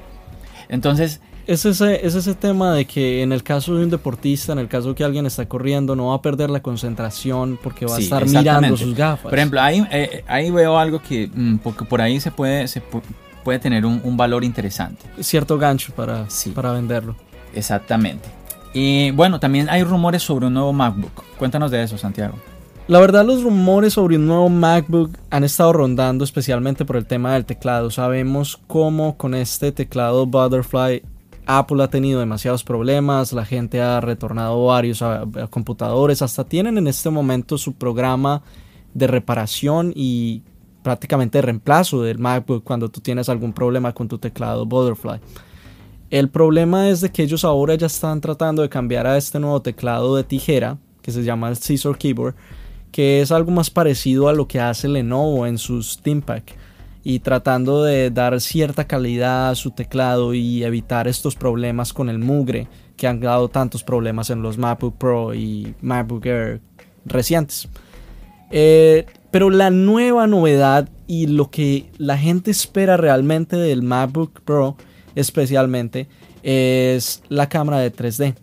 Entonces, Es ese, es ese tema de que en el caso de un deportista, en el caso que alguien está corriendo, no va a perder la concentración porque va a estar mirando sus gafas. Por ejemplo, ahí, eh, ahí veo algo que mm, porque por ahí se puede, se pu- puede tener un, un valor interesante. cierto gancho para, Sí. para venderlo. Exactamente. Y bueno, también hay rumores sobre un nuevo MacBook. Cuéntanos de eso, Santiago. La verdad, los rumores sobre un nuevo MacBook han estado rondando especialmente por el tema del teclado. Sabemos cómo con este teclado Butterfly Apple ha tenido demasiados problemas, la gente ha retornado varios computadores, hasta tienen en este momento su programa de reparación y prácticamente de reemplazo del MacBook cuando tú tienes algún problema con tu teclado Butterfly. El problema es de que ellos ahora ya están tratando de cambiar a este nuevo teclado de tijera que se llama el Scissor Keyboard, que es algo más parecido a lo que hace Lenovo en sus ThinkPad. Y tratando de dar cierta calidad a su teclado y evitar estos problemas con el mugre que han dado tantos problemas en los MacBook Pro y MacBook Air recientes. Eh, pero la nueva novedad y lo que la gente espera realmente del MacBook Pro especialmente es la cámara de 3D.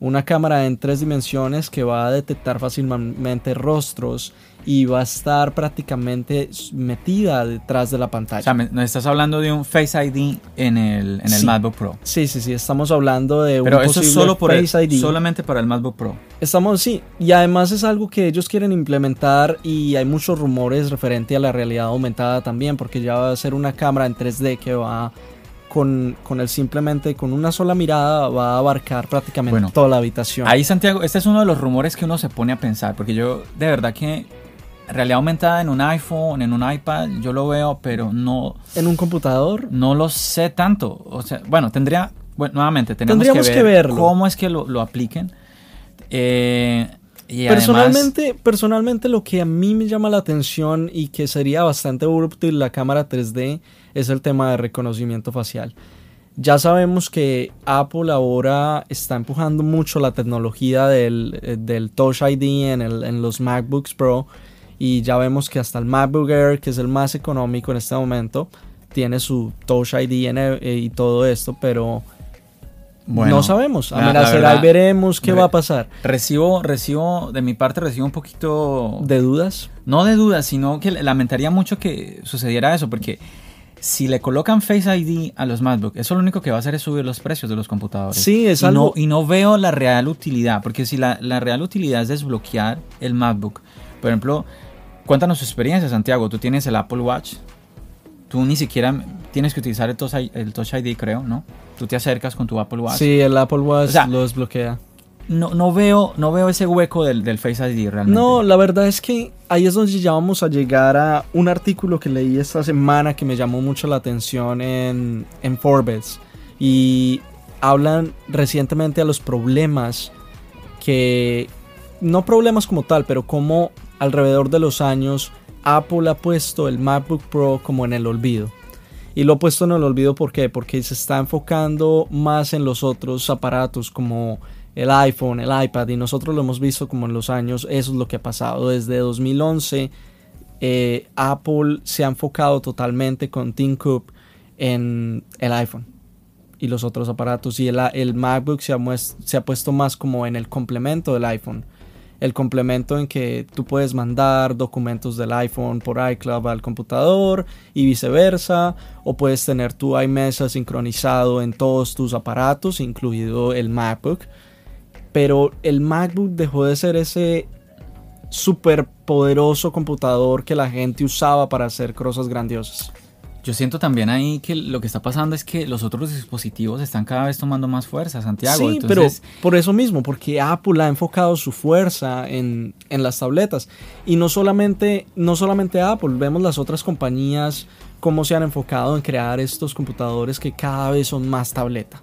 Una cámara en tres dimensiones que va a detectar fácilmente rostros y va a estar prácticamente metida detrás de la pantalla. O sea, nos estás hablando de un Face ID en el, en el MacBook Pro. Sí, sí, sí, estamos hablando de Pero eso es solo por Face ID. solamente para el MacBook Pro. Estamos, sí, y además es algo que ellos quieren implementar y hay muchos rumores referente a la realidad aumentada también, porque ya va a ser una cámara en 3D que va con, con, el simplemente, con una sola mirada, va a abarcar prácticamente toda la habitación. Ahí, Santiago, este es uno de los rumores que uno se pone a pensar, porque yo de verdad que realidad aumentada en un iPhone, en un iPad, yo lo veo, pero no... ¿En un computador? No lo sé tanto. O sea, bueno, tendría... Bueno, nuevamente, tendríamos que, ver cómo es que lo, lo apliquen. Eh, y personalmente, personalmente lo que a mí me llama la atención y que sería bastante útil la cámara 3D es el tema de reconocimiento facial. Ya sabemos que Apple ahora está empujando mucho la tecnología del, eh, del Touch ID en, el, en los MacBooks Pro y ya vemos que hasta el MacBook Air, que es el más económico en este momento, tiene su Touch ID eh, y todo esto, pero no sabemos. A la, y veremos qué va a pasar. Recibo, recibo, de mi parte, recibo un poquito... ¿De dudas? No de dudas, sino que lamentaría mucho que sucediera eso, porque si le colocan Face ID a los MacBook, eso lo único que va a hacer es subir los precios de los computadores. Sí, es y algo... No, y no veo la real utilidad, porque si la, la real utilidad es desbloquear el MacBook, por ejemplo, Cuéntanos tu experiencia, Santiago. Tú tienes el Apple Watch. Tú ni siquiera tienes que utilizar el Touch, ID, creo, ¿no? Tú te acercas con tu Apple Watch. Sí, el Apple Watch lo desbloquea. No, no, veo, no veo ese hueco del, Face ID realmente. No, la verdad es que ahí es donde ya vamos a llegar a un artículo que leí esta semana que me llamó mucho la atención en, en Forbes. Y hablan recientemente a los problemas que, no problemas como tal, pero cómo alrededor de los años, Apple ha puesto el MacBook Pro como en el olvido. Y lo ha puesto en el olvido porque se está enfocando más en los otros aparatos como el iPhone, el iPad y nosotros lo hemos visto como en los años, eso es lo que ha pasado. Desde 2011 eh, Apple se ha enfocado totalmente con Tim Cook en el iPhone y los otros aparatos y el, el MacBook se ha puesto más como en el complemento del iPhone el complemento en que tú puedes mandar documentos del iPhone por iCloud al computador y viceversa, o puedes tener tu iMessage sincronizado en todos tus aparatos, incluido el MacBook. Pero el MacBook dejó de ser ese super poderoso computador que la gente usaba para hacer cosas grandiosas. Yo siento también ahí que lo que está pasando es que los otros dispositivos están cada vez tomando más fuerza, Santiago. Sí, pero por eso mismo, porque Apple ha enfocado su fuerza en, en, las tabletas. Y no solamente, no solamente Apple, vemos las otras compañías cómo se han enfocado en crear estos computadores que cada vez son más tableta.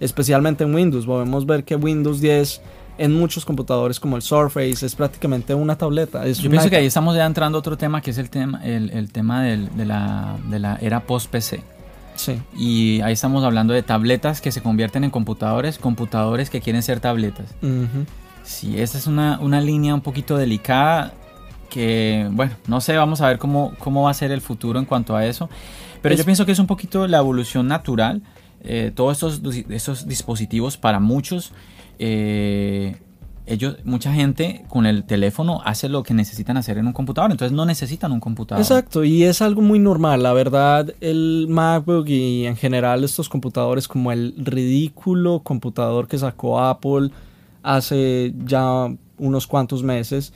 Especialmente en Windows. Podemos ver que Windows 10 en muchos computadores como el Surface es prácticamente una tableta. Yo pienso que ahí estamos ya entrando a otro tema que es el tema, el, tema de, la, de la era post-PC. Sí. Y ahí estamos hablando de tabletas que se convierten en computadores, computadores que quieren ser tabletas. Sí, esa es una, una, línea un poquito delicada que, bueno, no sé, vamos a ver cómo, cómo va a ser el futuro en cuanto a eso. Pero yo pienso que es un poquito la evolución natural eh, todos estos, dispositivos para muchos, eh, ellos, mucha gente con el teléfono hace lo que necesitan hacer en un computador, entonces no necesitan un computador. Exacto, y es algo muy normal, la verdad, el MacBook y en general estos computadores como el ridículo computador que sacó Apple hace ya unos cuantos meses,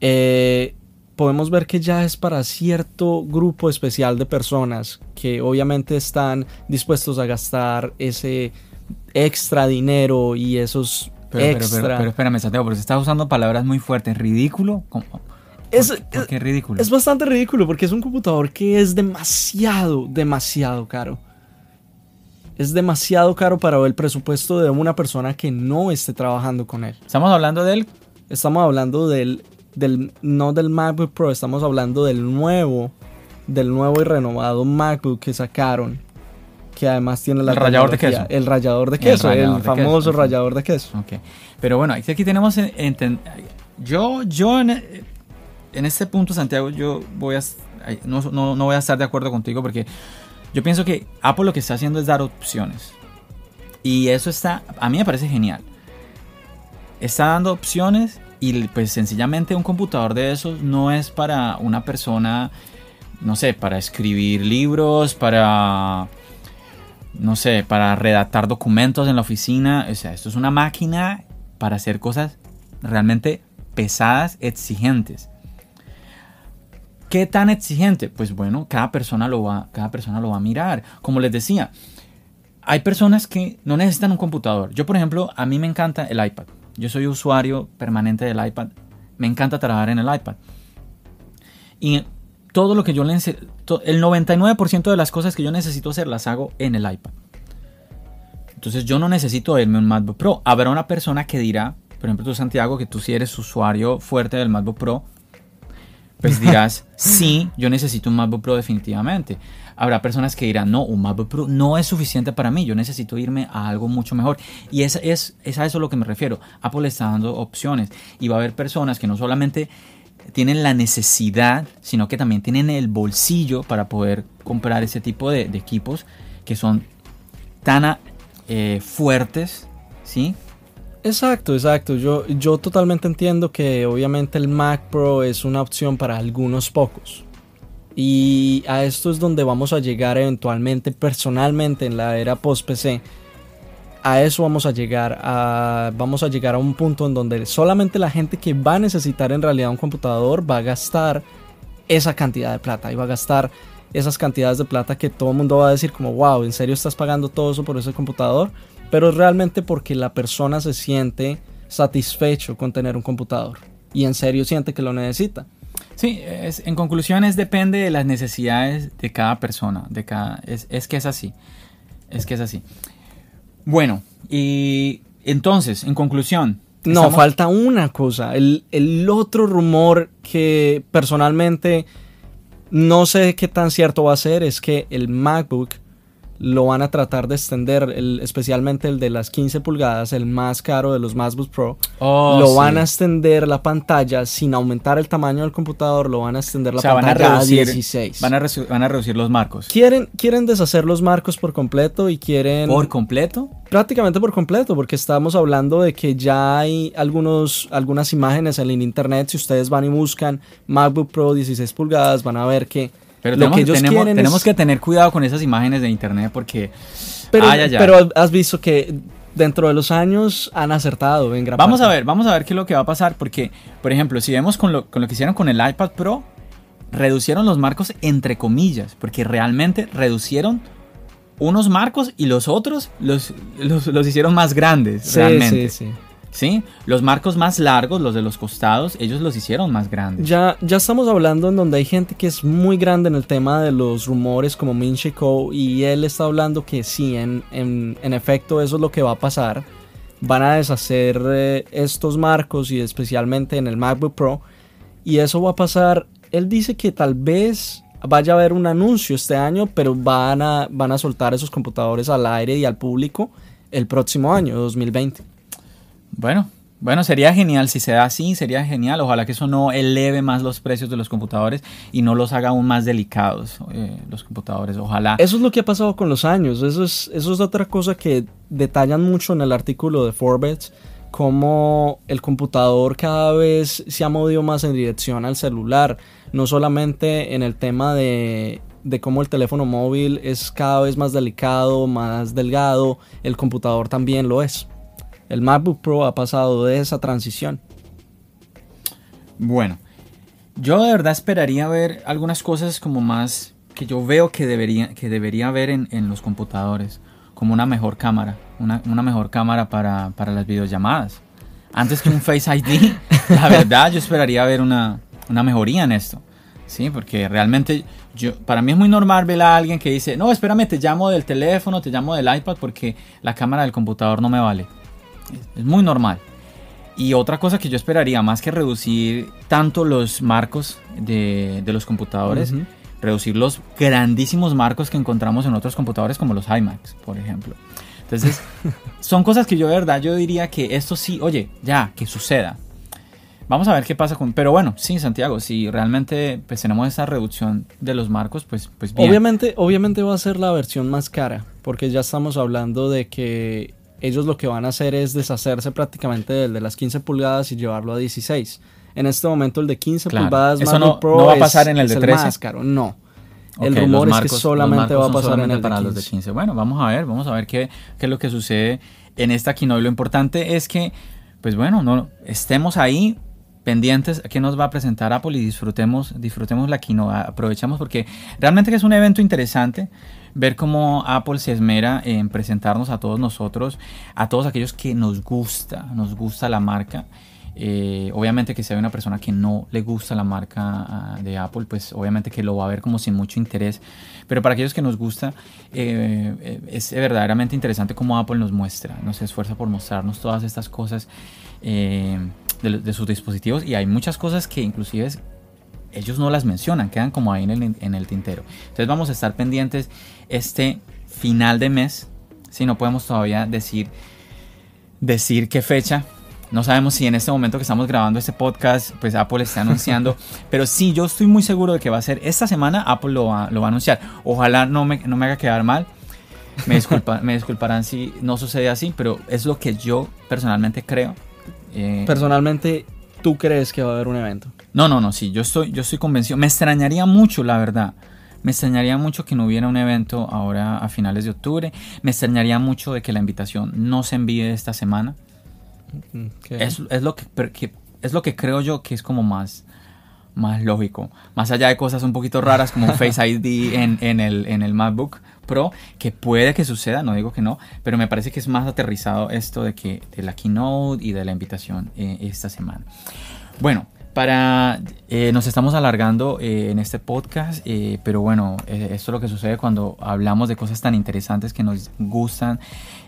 eh, podemos ver que ya es para cierto grupo especial de personas que obviamente están dispuestos a gastar ese extra dinero y esos Pero, pero, extra. pero, pero espérame, Santiago, porque estás usando palabras muy fuertes. ¿Ridículo? ¿Cómo? ¿Por, Es- por qué ridículo? Es bastante ridículo porque es un computador que es demasiado, demasiado caro. Es demasiado caro para el presupuesto de una persona que no esté trabajando con él. Estamos hablando del... Estamos hablando del, del no del MacBook Pro, estamos hablando del nuevo, del nuevo y renovado MacBook que sacaron, que además tiene la El rallador de queso. El rallador de queso, el, de queso, famoso ok. rallador de queso. Ok. Pero bueno, aquí aquí tenemos... en- yo, yo en, en este punto, Santiago, yo voy a... No, no, no voy a estar de acuerdo contigo porque yo pienso que Apple lo que está haciendo es dar opciones. Y eso está... A mí me parece genial. Está dando opciones y pues sencillamente un computador de esos no es para una persona, no sé, para escribir libros, para no sé, para redactar documentos en la oficina. O sea, esto es una máquina para hacer cosas realmente pesadas, exigentes. ¿Qué tan exigente? Pues bueno, cada persona lo va, cada persona lo va a mirar. Como les decía, hay personas que no necesitan un computador. Yo, por ejemplo, a mí me encanta el iPad. Yo soy usuario permanente del iPad. Me encanta trabajar en el iPad. Y todo lo que yo le el 99% de las cosas que yo necesito hacer las hago en el iPad. Entonces yo no necesito irme un MacBook Pro. Habrá una persona que dirá, por ejemplo tú Santiago, que tú sí eres usuario fuerte del MacBook Pro, pues dirás, sí, yo necesito un MacBook Pro definitivamente. Habrá personas que dirán, no, un MacBook Pro no es suficiente para mí, yo necesito irme a algo mucho mejor. Y es, es, es a eso a lo que me refiero. Apple está dando opciones y va a haber personas que no solamente tienen la necesidad, sino que también tienen el bolsillo para poder comprar ese tipo de, de equipos que son tan eh, fuertes, ¿sí? Exacto, exacto. Yo, yo totalmente entiendo que obviamente el Mac Pro es una opción para algunos pocos. Y a esto es donde vamos a llegar eventualmente, personalmente, en la era post-PC. A eso vamos a llegar. A, vamos a llegar a un punto en donde solamente la gente que va a necesitar en realidad un computador va a gastar esa cantidad de plata. Y va a gastar esas cantidades de plata que todo el mundo va a decir como, wow, ¿en serio estás pagando todo eso por ese computador? Pero es realmente porque la persona se siente satisfecho con tener un computador. Y en serio siente que lo necesita. Sí, es- en conclusión es depende de las necesidades de cada persona, de cada, es, es que es así, es que es así. Bueno, y entonces, en conclusión. No, estamos- falta una cosa. El, el otro rumor que personalmente no sé qué tan cierto va a ser es que el MacBook lo van a tratar de extender, el- especialmente el de las 15 pulgadas, el más caro de los MacBook Pro. Oh, lo sí. van a extender la pantalla sin aumentar el tamaño del computador, lo van a extender la O sea, van a pantalla a, reducir, 16. Van a, resu- van a reducir los marcos. Quieren, quieren deshacer los marcos por completo y quieren ¿Por completo? prácticamente por completo, porque estamos hablando de que ya hay algunos, algunas imágenes en el internet. Si ustedes van y buscan MacBook Pro 16 pulgadas, van a ver que Pero lo tenemos, que ellos tenemos, quieren tenemos es- que tener cuidado con esas imágenes de internet porque... Pero, Ay, ay, ay. pero has visto que dentro de los años han acertado en gran Vamos a ver, vamos a ver qué es lo que va a pasar porque, por ejemplo, si vemos con lo, con lo que hicieron con el iPad Pro, reducieron los marcos entre comillas, porque realmente reducieron unos marcos y los otros los, los, los hicieron más grandes, Sí, realmente. sí, sí. ¿Sí? Los marcos más largos, los de los costados, ellos los hicieron más grandes. Ya, ya estamos hablando en donde hay gente que es muy grande en el tema de los rumores como Min y él está hablando que sí, en, en, en efecto eso es lo que va a pasar. Van a deshacer eh, estos marcos y especialmente en el MacBook Pro y eso va a pasar. Él dice que tal vez vaya a haber un anuncio este año, pero van a, van a soltar esos computadores al aire y al público el próximo año, 2020. Bueno, bueno, sería genial si se da así, sería genial. Ojalá que eso no eleve más los precios de los computadores y no los haga aún más delicados eh, los computadores. Ojalá. Eso es lo que ha pasado con los años. Eso es, eso es otra cosa que detallan mucho en el artículo de Forbes. Cómo el computador cada vez se ha movido más en dirección al celular. No solamente en el tema de, de cómo el teléfono móvil es cada vez más delicado, más delgado. El computador también lo es. El MacBook Pro ha pasado de esa transición. Bueno, Yo de verdad esperaría ver algunas cosas como más que yo veo que debería, que debería haber en, en los computadores, como una mejor cámara, una, una mejor cámara para, para, las videollamadas. Antes que un Face ID, la verdad yo esperaría ver una, una mejoría en esto. Sí, porque realmente yo, para mí es muy normal ver a alguien que dice, no, espérame, te llamo del teléfono, te llamo del iPad porque la cámara del computador no me vale. Es, muy normal. Y otra cosa que yo esperaría, más que reducir tanto los marcos de, de los computadores, uh -huh. reducir los grandísimos marcos que encontramos en otros computadores como los iMacs, por ejemplo. Entonces, son cosas que yo de verdad, yo diría que esto sí, oye, ya, que suceda. Vamos a ver qué pasa con... Pero bueno, sí, Santiago, si realmente pues, tenemos esa reducción de los marcos, pues, pues bien. Obviamente, obviamente va a ser la versión más cara, porque ya estamos hablando de que ellos lo que van a hacer es deshacerse prácticamente del de las 15 pulgadas y llevarlo a 16. En este momento el de 15 claro. pulgadas Eso no, Pro no va a pasar en el de 13. El más caro, no. Okay, el rumor marcos, es que solamente va a pasar en el para de 15. los de 15. Bueno, vamos a ver, vamos a ver qué, qué es lo que sucede en esta keynote. Lo importante es que, pues bueno, no estemos ahí pendientes a qué nos va a presentar Apple y disfrutemos, disfrutemos la keynote, aprovechamos porque realmente que es un evento interesante ver cómo Apple se esmera en presentarnos a todos nosotros, a todos aquellos que nos gusta, nos gusta la marca. Eh, obviamente que si hay una persona que no le gusta la marca uh, de Apple, pues obviamente que lo va a ver como sin mucho interés. Pero para aquellos que nos gusta, eh, es verdaderamente interesante cómo Apple nos muestra, nos esfuerza por mostrarnos todas estas cosas eh, de, de, sus dispositivos. Y hay muchas cosas que inclusive ellos no las mencionan, quedan como ahí en el, en el tintero. Entonces vamos a estar pendientes este final de mes. Si no podemos todavía decir, decir qué fecha, no sabemos si en este momento que estamos grabando este podcast, pues Apple está anunciando. pero sí, yo estoy muy seguro de que va a ser esta semana. Apple lo va, lo va a anunciar. Ojalá no me, no me haga quedar mal. Me, disculpa, me disculparán si no sucede así, pero es lo que yo personalmente creo. Eh, personalmente, ¿tú crees que va a haber un evento? No, no, no, sí, yo estoy, yo estoy convencido. Me extrañaría mucho, la verdad. Me extrañaría mucho que no hubiera un evento ahora a finales de octubre. Me extrañaría mucho de que la invitación no se envíe esta semana. Okay. Es, es, lo que, que, es lo que creo yo que es como más, más lógico. Más allá de cosas un poquito raras como Face ID en, en, el, en el MacBook Pro, que puede que suceda, no digo que no, pero me parece que es más aterrizado esto de que de la keynote y de la invitación eh, esta semana. Bueno, para eh, nos estamos alargando eh, en este podcast, eh, pero bueno, esto es lo que sucede cuando hablamos de cosas tan interesantes que nos gustan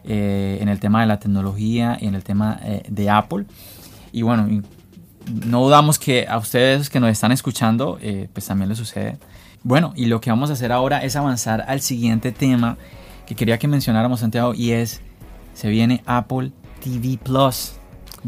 en el tema de la tecnología, en el tema de Apple. Y bueno, no dudamos que a ustedes que nos están escuchando, pues también les sucede. Bueno, y lo que vamos a hacer ahora es avanzar al siguiente tema que quería que mencionáramos, Santiago, y es, se viene Apple TV Plus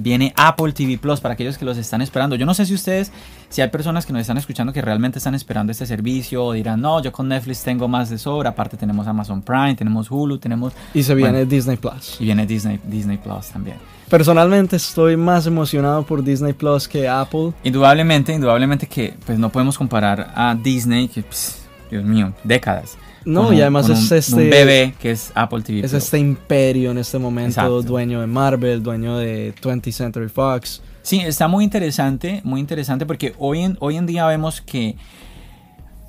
viene Apple TV Plus para aquellos que los están esperando. Yo no sé si ustedes, si hay personas que nos están escuchando que realmente están esperando este servicio o dirán, no, yo con Netflix tengo más de sobra, aparte tenemos Amazon Prime, tenemos Hulu, tenemos... Y se viene bueno, Disney Plus. Y viene Disney, Disney Plus también. Personalmente estoy más emocionado por Disney Plus que Apple. Indudablemente, indudablemente que pues no podemos comparar a Disney, que pues, Dios mío, décadas. No, un, y además es un, este. Un bebé que es Apple TV. Es este imperio en este momento, Exacto. dueño de Marvel, dueño de 20th Century Fox. Sí, está muy interesante, muy interesante porque hoy en, hoy en día vemos que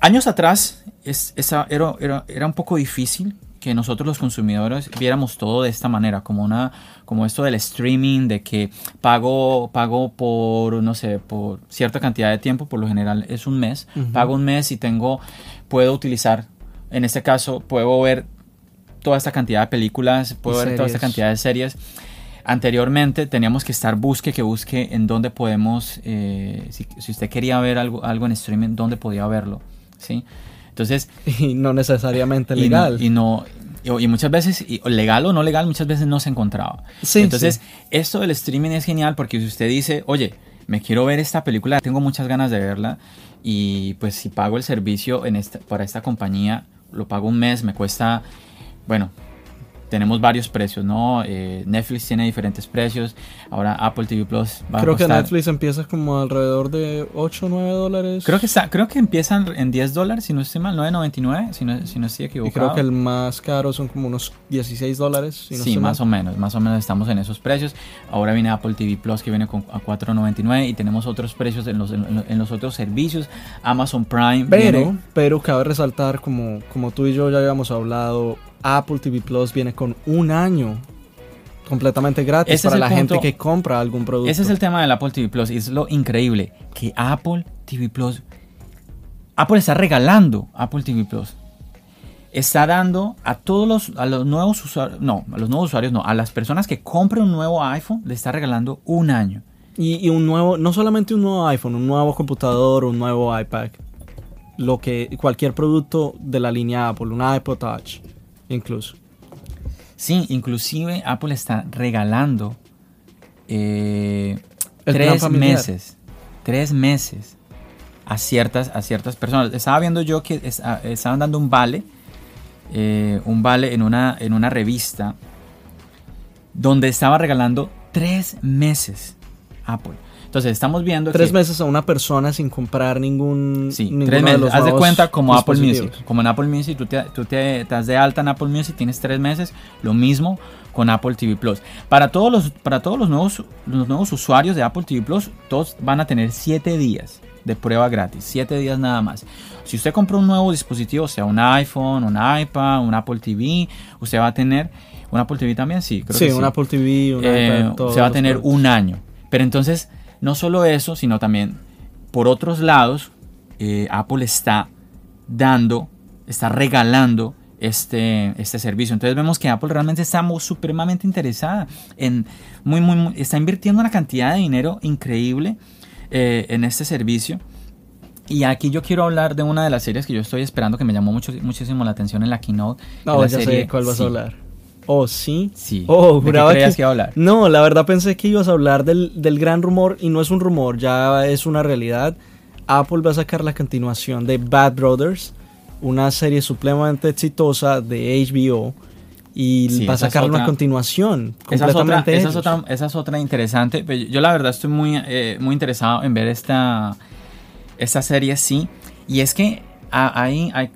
años atrás es, esa, era, era, era un poco difícil que nosotros los consumidores viéramos todo de esta manera, como una, como esto del streaming, de que pago, pago por, no sé, por cierta cantidad de tiempo, por lo general es un mes, uh -huh. pago un mes y tengo, puedo utilizar en este caso puedo ver toda esta cantidad de películas, puedo ver toda esta cantidad de series. Anteriormente teníamos que estar busque que busque en dónde podemos, eh, si, si, usted quería ver algo, algo en streaming, dónde podía verlo, ¿sí? Entonces... Y no necesariamente legal. Y, y no... Y, y muchas veces, y legal o no legal, muchas veces no se encontraba. Sí, Entonces, sí. esto del streaming es genial porque si usted dice, oye, me quiero ver esta película, tengo muchas ganas de verla, y pues si pago el servicio en esta, para esta compañía, lo pago un mes, me cuesta, bueno, tenemos varios precios, ¿no? Eh, Netflix tiene diferentes precios. Ahora Apple TV Plus va Creo a que costar- Netflix empieza como alrededor de 8 o 9 dólares. Creo que está, creo que empiezan en 10 dólares, si no estoy mal, 9.99, si no, si no estoy y equivocado. creo que el más caro son como unos 16 dólares. Si no sí, más mal. o menos, más o menos estamos en esos precios. Ahora viene Apple TV Plus que viene con, a 4.99 y tenemos otros precios en los, en, los- en los otros servicios. Amazon Prime Pero, viene- pero cabe resaltar, como, como tú y yo ya habíamos hablado, Apple TV Plus viene con un año completamente gratis Ese para la gente que compra algún producto. Ese es el tema del Apple TV Plus y es lo increíble que Apple TV Plus Apple está regalando Apple TV Plus. Está dando a todos los a los nuevos usuarios, no, a los nuevos usuarios no, a las personas que compren un nuevo iPhone le está regalando un año. Y, y un nuevo, no solamente un nuevo iPhone, un nuevo computador, un nuevo iPad. Lo que, cualquier producto de la línea Apple, un iPod Touch, incluso. Sí, inclusive Apple está regalando eh, tres meses, tres meses a ciertas, a ciertas personas. Estaba viendo yo que es- a- estaban dando un vale, eh, un vale en una, en una revista donde estaba regalando tres meses Apple. Entonces estamos viendo Tres que- meses a una persona sin comprar ningún. Sí, tres de meses. los Haz de cuenta como Apple. Music. Como en Apple Music, tú te, tú te das de alta en Apple Music, tienes tres meses. Lo mismo con Apple TV Plus. Para todos los, para todos los nuevos, los nuevos usuarios de Apple TV Plus, todos van a tener siete días de prueba gratis. Siete días nada más. Si usted compra un nuevo dispositivo, sea un iPhone, un iPad, un Apple TV, usted va a tener. ¿Un Apple TV también? Sí, creo Sí, que un sí. Apple TV, un Eh, iPad, va a tener productos. un año. Pero entonces, no solo eso, sino también por otros lados, eh, Apple está dando, está regalando este, este servicio. Entonces vemos que Apple realmente está mu- supremamente interesada en, muy, muy, muy- está invirtiendo una cantidad de dinero increíble eh, en este servicio. Y aquí yo quiero hablar de una de las series que yo estoy esperando, que me llamó mucho, muchísimo la atención en la keynote. No, la ya sé serie- cuál vas sí, a hablar. Oh, sí. Sí. Oh, ¿De qué juraba creías que, que iba a hablar? No, la verdad pensé que ibas a hablar del, del gran rumor y no es un rumor, ya es una realidad. Apple va a sacar la continuación de Bad Brothers, una serie supremamente exitosa de HBO y Sí, va a sacar una continuación Esa es, otra, completamente esa, es otra, esa es otra interesante. Pero Yo la verdad estoy muy, eh, muy interesado en ver esta, esta serie, sí. Y es que hay, hay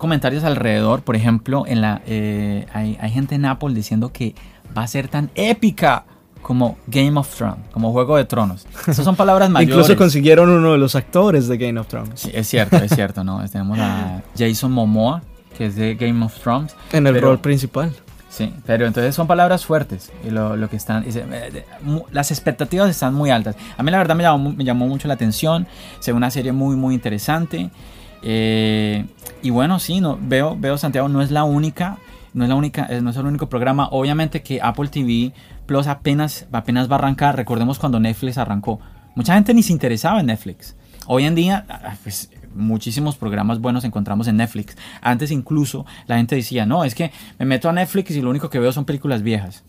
comentarios alrededor, por ejemplo, en la, eh, hay, hay gente en Apple diciendo que va a ser tan épica como Game of Thrones, como Juego de Tronos. Esas son palabras mayores. Incluso consiguieron uno de los actores de Game of Thrones Sí, es cierto, es cierto, ¿no? Tenemos a Jason Momoa, que es de Game of Thrones. en el pero- rol principal. Sí, pero entonces son palabras fuertes y lo, lo que están, y se- eh, las expectativas están muy altas. A mí la verdad me llamó, me llamó mucho la atención, se ve una serie muy muy interesante eh, y bueno sí, no, veo veo Santiago no es la única, no es la única, eh, no es el único programa. Obviamente que Apple TV Plus apenas apenas va a arrancar. Recordemos cuando Netflix arrancó, mucha gente ni se interesaba en Netflix. Hoy en día, ah, pues muchísimos programas buenos encontramos en Netflix. Antes incluso la gente decía, no, es que me meto a Netflix y lo único que veo son películas viejas.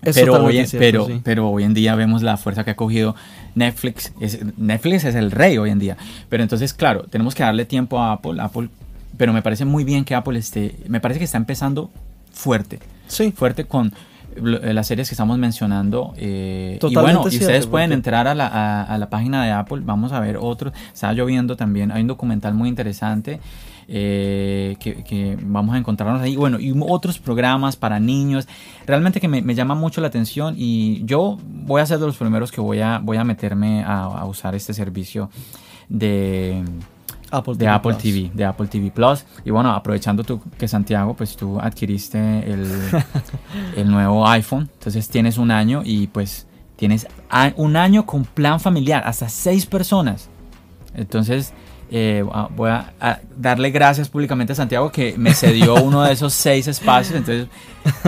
Pero, hoy, cierto, pero, sí. pero hoy en día vemos la fuerza que ha cogido Netflix. Es, Netflix es el rey hoy en día. Pero entonces, claro, tenemos que darle tiempo a Apple. Apple pero me parece muy bien que Apple esté, me parece que está empezando fuerte. Sí. Fuerte con eh, las series que estamos mencionando. eh, y bueno, y cierto, ustedes pueden porque- entrar a la, a- a la página de Apple. Vamos a ver otros. Estaba lloviendo también. Hay un documental muy interesante. Eh, que, que vamos a encontrarnos ahí. Bueno, y otros programas para niños. Realmente que me, me llama mucho la atención. Y yo voy a ser de los primeros que voy a, voy a meterme a, a usar este servicio de Apple de Apple Plus. TV, de Apple TV Plus. Y bueno, aprovechando tú que Santiago, pues tú adquiriste el, el nuevo iPhone, entonces tienes un año y pues tienes un año con plan familiar, hasta seis personas. Entonces eh, a- voy a, a darle gracias públicamente a Santiago que me cedió uno de esos seis espacios. Entonces,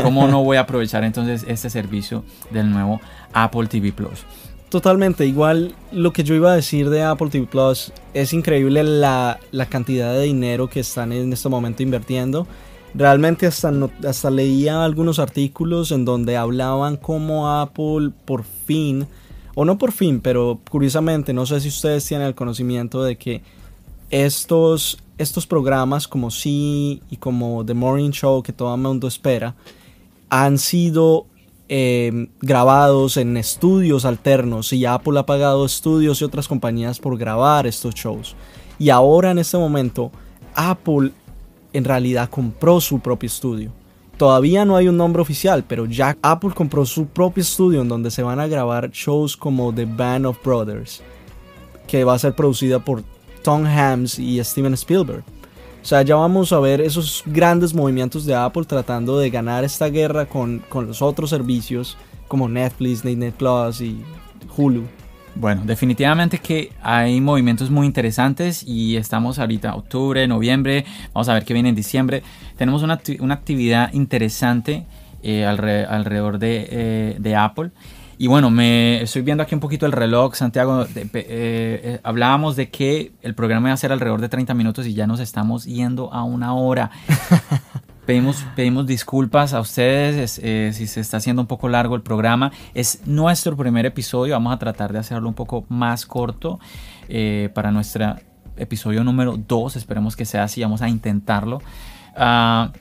¿cómo no voy a aprovechar entonces este servicio del nuevo Apple TV Plus? Totalmente, igual lo que yo iba a decir de Apple TV Plus es increíble la, la cantidad de dinero que están en este momento invirtiendo. Realmente hasta, no- hasta leía algunos artículos en donde hablaban cómo Apple por fin, o no por fin, pero curiosamente, no sé si ustedes tienen el conocimiento de que estos estos programas como Sí y como The Morning Show que todo el mundo espera han sido eh, grabados en estudios alternos y Apple ha pagado estudios y otras compañías por grabar estos shows. Y ahora en este momento Apple en realidad compró su propio estudio. Todavía no hay un nombre oficial, pero ya Apple compró su propio estudio en donde se van a grabar shows como The Band of Brothers, que va a ser producida por Tom Hanks y Steven Spielberg. O sea, ya vamos a ver esos grandes movimientos de Apple tratando de ganar esta guerra con, con los otros servicios como Netflix, Disney Plus y Hulu. Bueno, definitivamente que hay movimientos muy interesantes y estamos ahorita octubre, noviembre, vamos a ver qué viene en diciembre. Tenemos una, una actividad interesante eh, alrededor de, eh, de, Apple. Y bueno, me estoy viendo aquí un poquito el reloj, Santiago. Eh, hablábamos de que el programa iba a ser alrededor de 30 minutos y ya nos estamos yendo a una hora. Pedimos, pedimos disculpas a ustedes eh, si se está haciendo un poco largo el programa. Es nuestro primer episodio. Vamos a tratar de hacerlo un poco más corto eh, para nuestro episodio número 2. Esperemos que sea así. Vamos a intentarlo. Ah,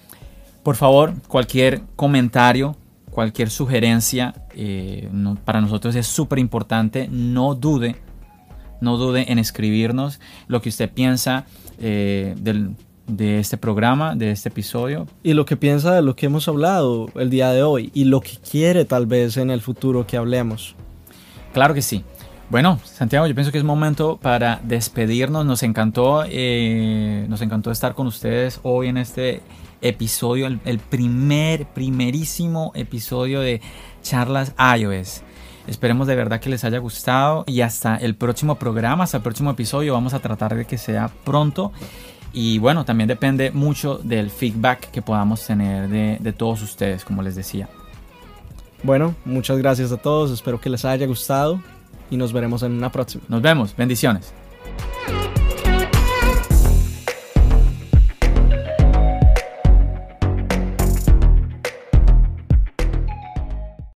por favor, cualquier comentario, cualquier sugerencia, eh, para nosotros es súper importante. No dude, no dude en escribirnos lo que usted piensa del de este programa, de este episodio. Y lo que piensa de lo que hemos hablado el día de hoy y lo que quiere tal vez en el futuro que hablemos. Claro que sí. Bueno, Santiago, yo pienso que es momento para despedirnos. Nos encantó, eh, nos encantó estar con ustedes hoy en este episodio, el, el primer, primerísimo episodio de Charlas iOS. Esperemos de verdad que les haya gustado y hasta el próximo programa, hasta el próximo episodio. Vamos a tratar de que sea pronto. Y bueno, también depende mucho del feedback que podamos tener de, todos ustedes, como les decía. Bueno, muchas gracias a todos, espero que les haya gustado y nos veremos en una próxima. Nos vemos, bendiciones.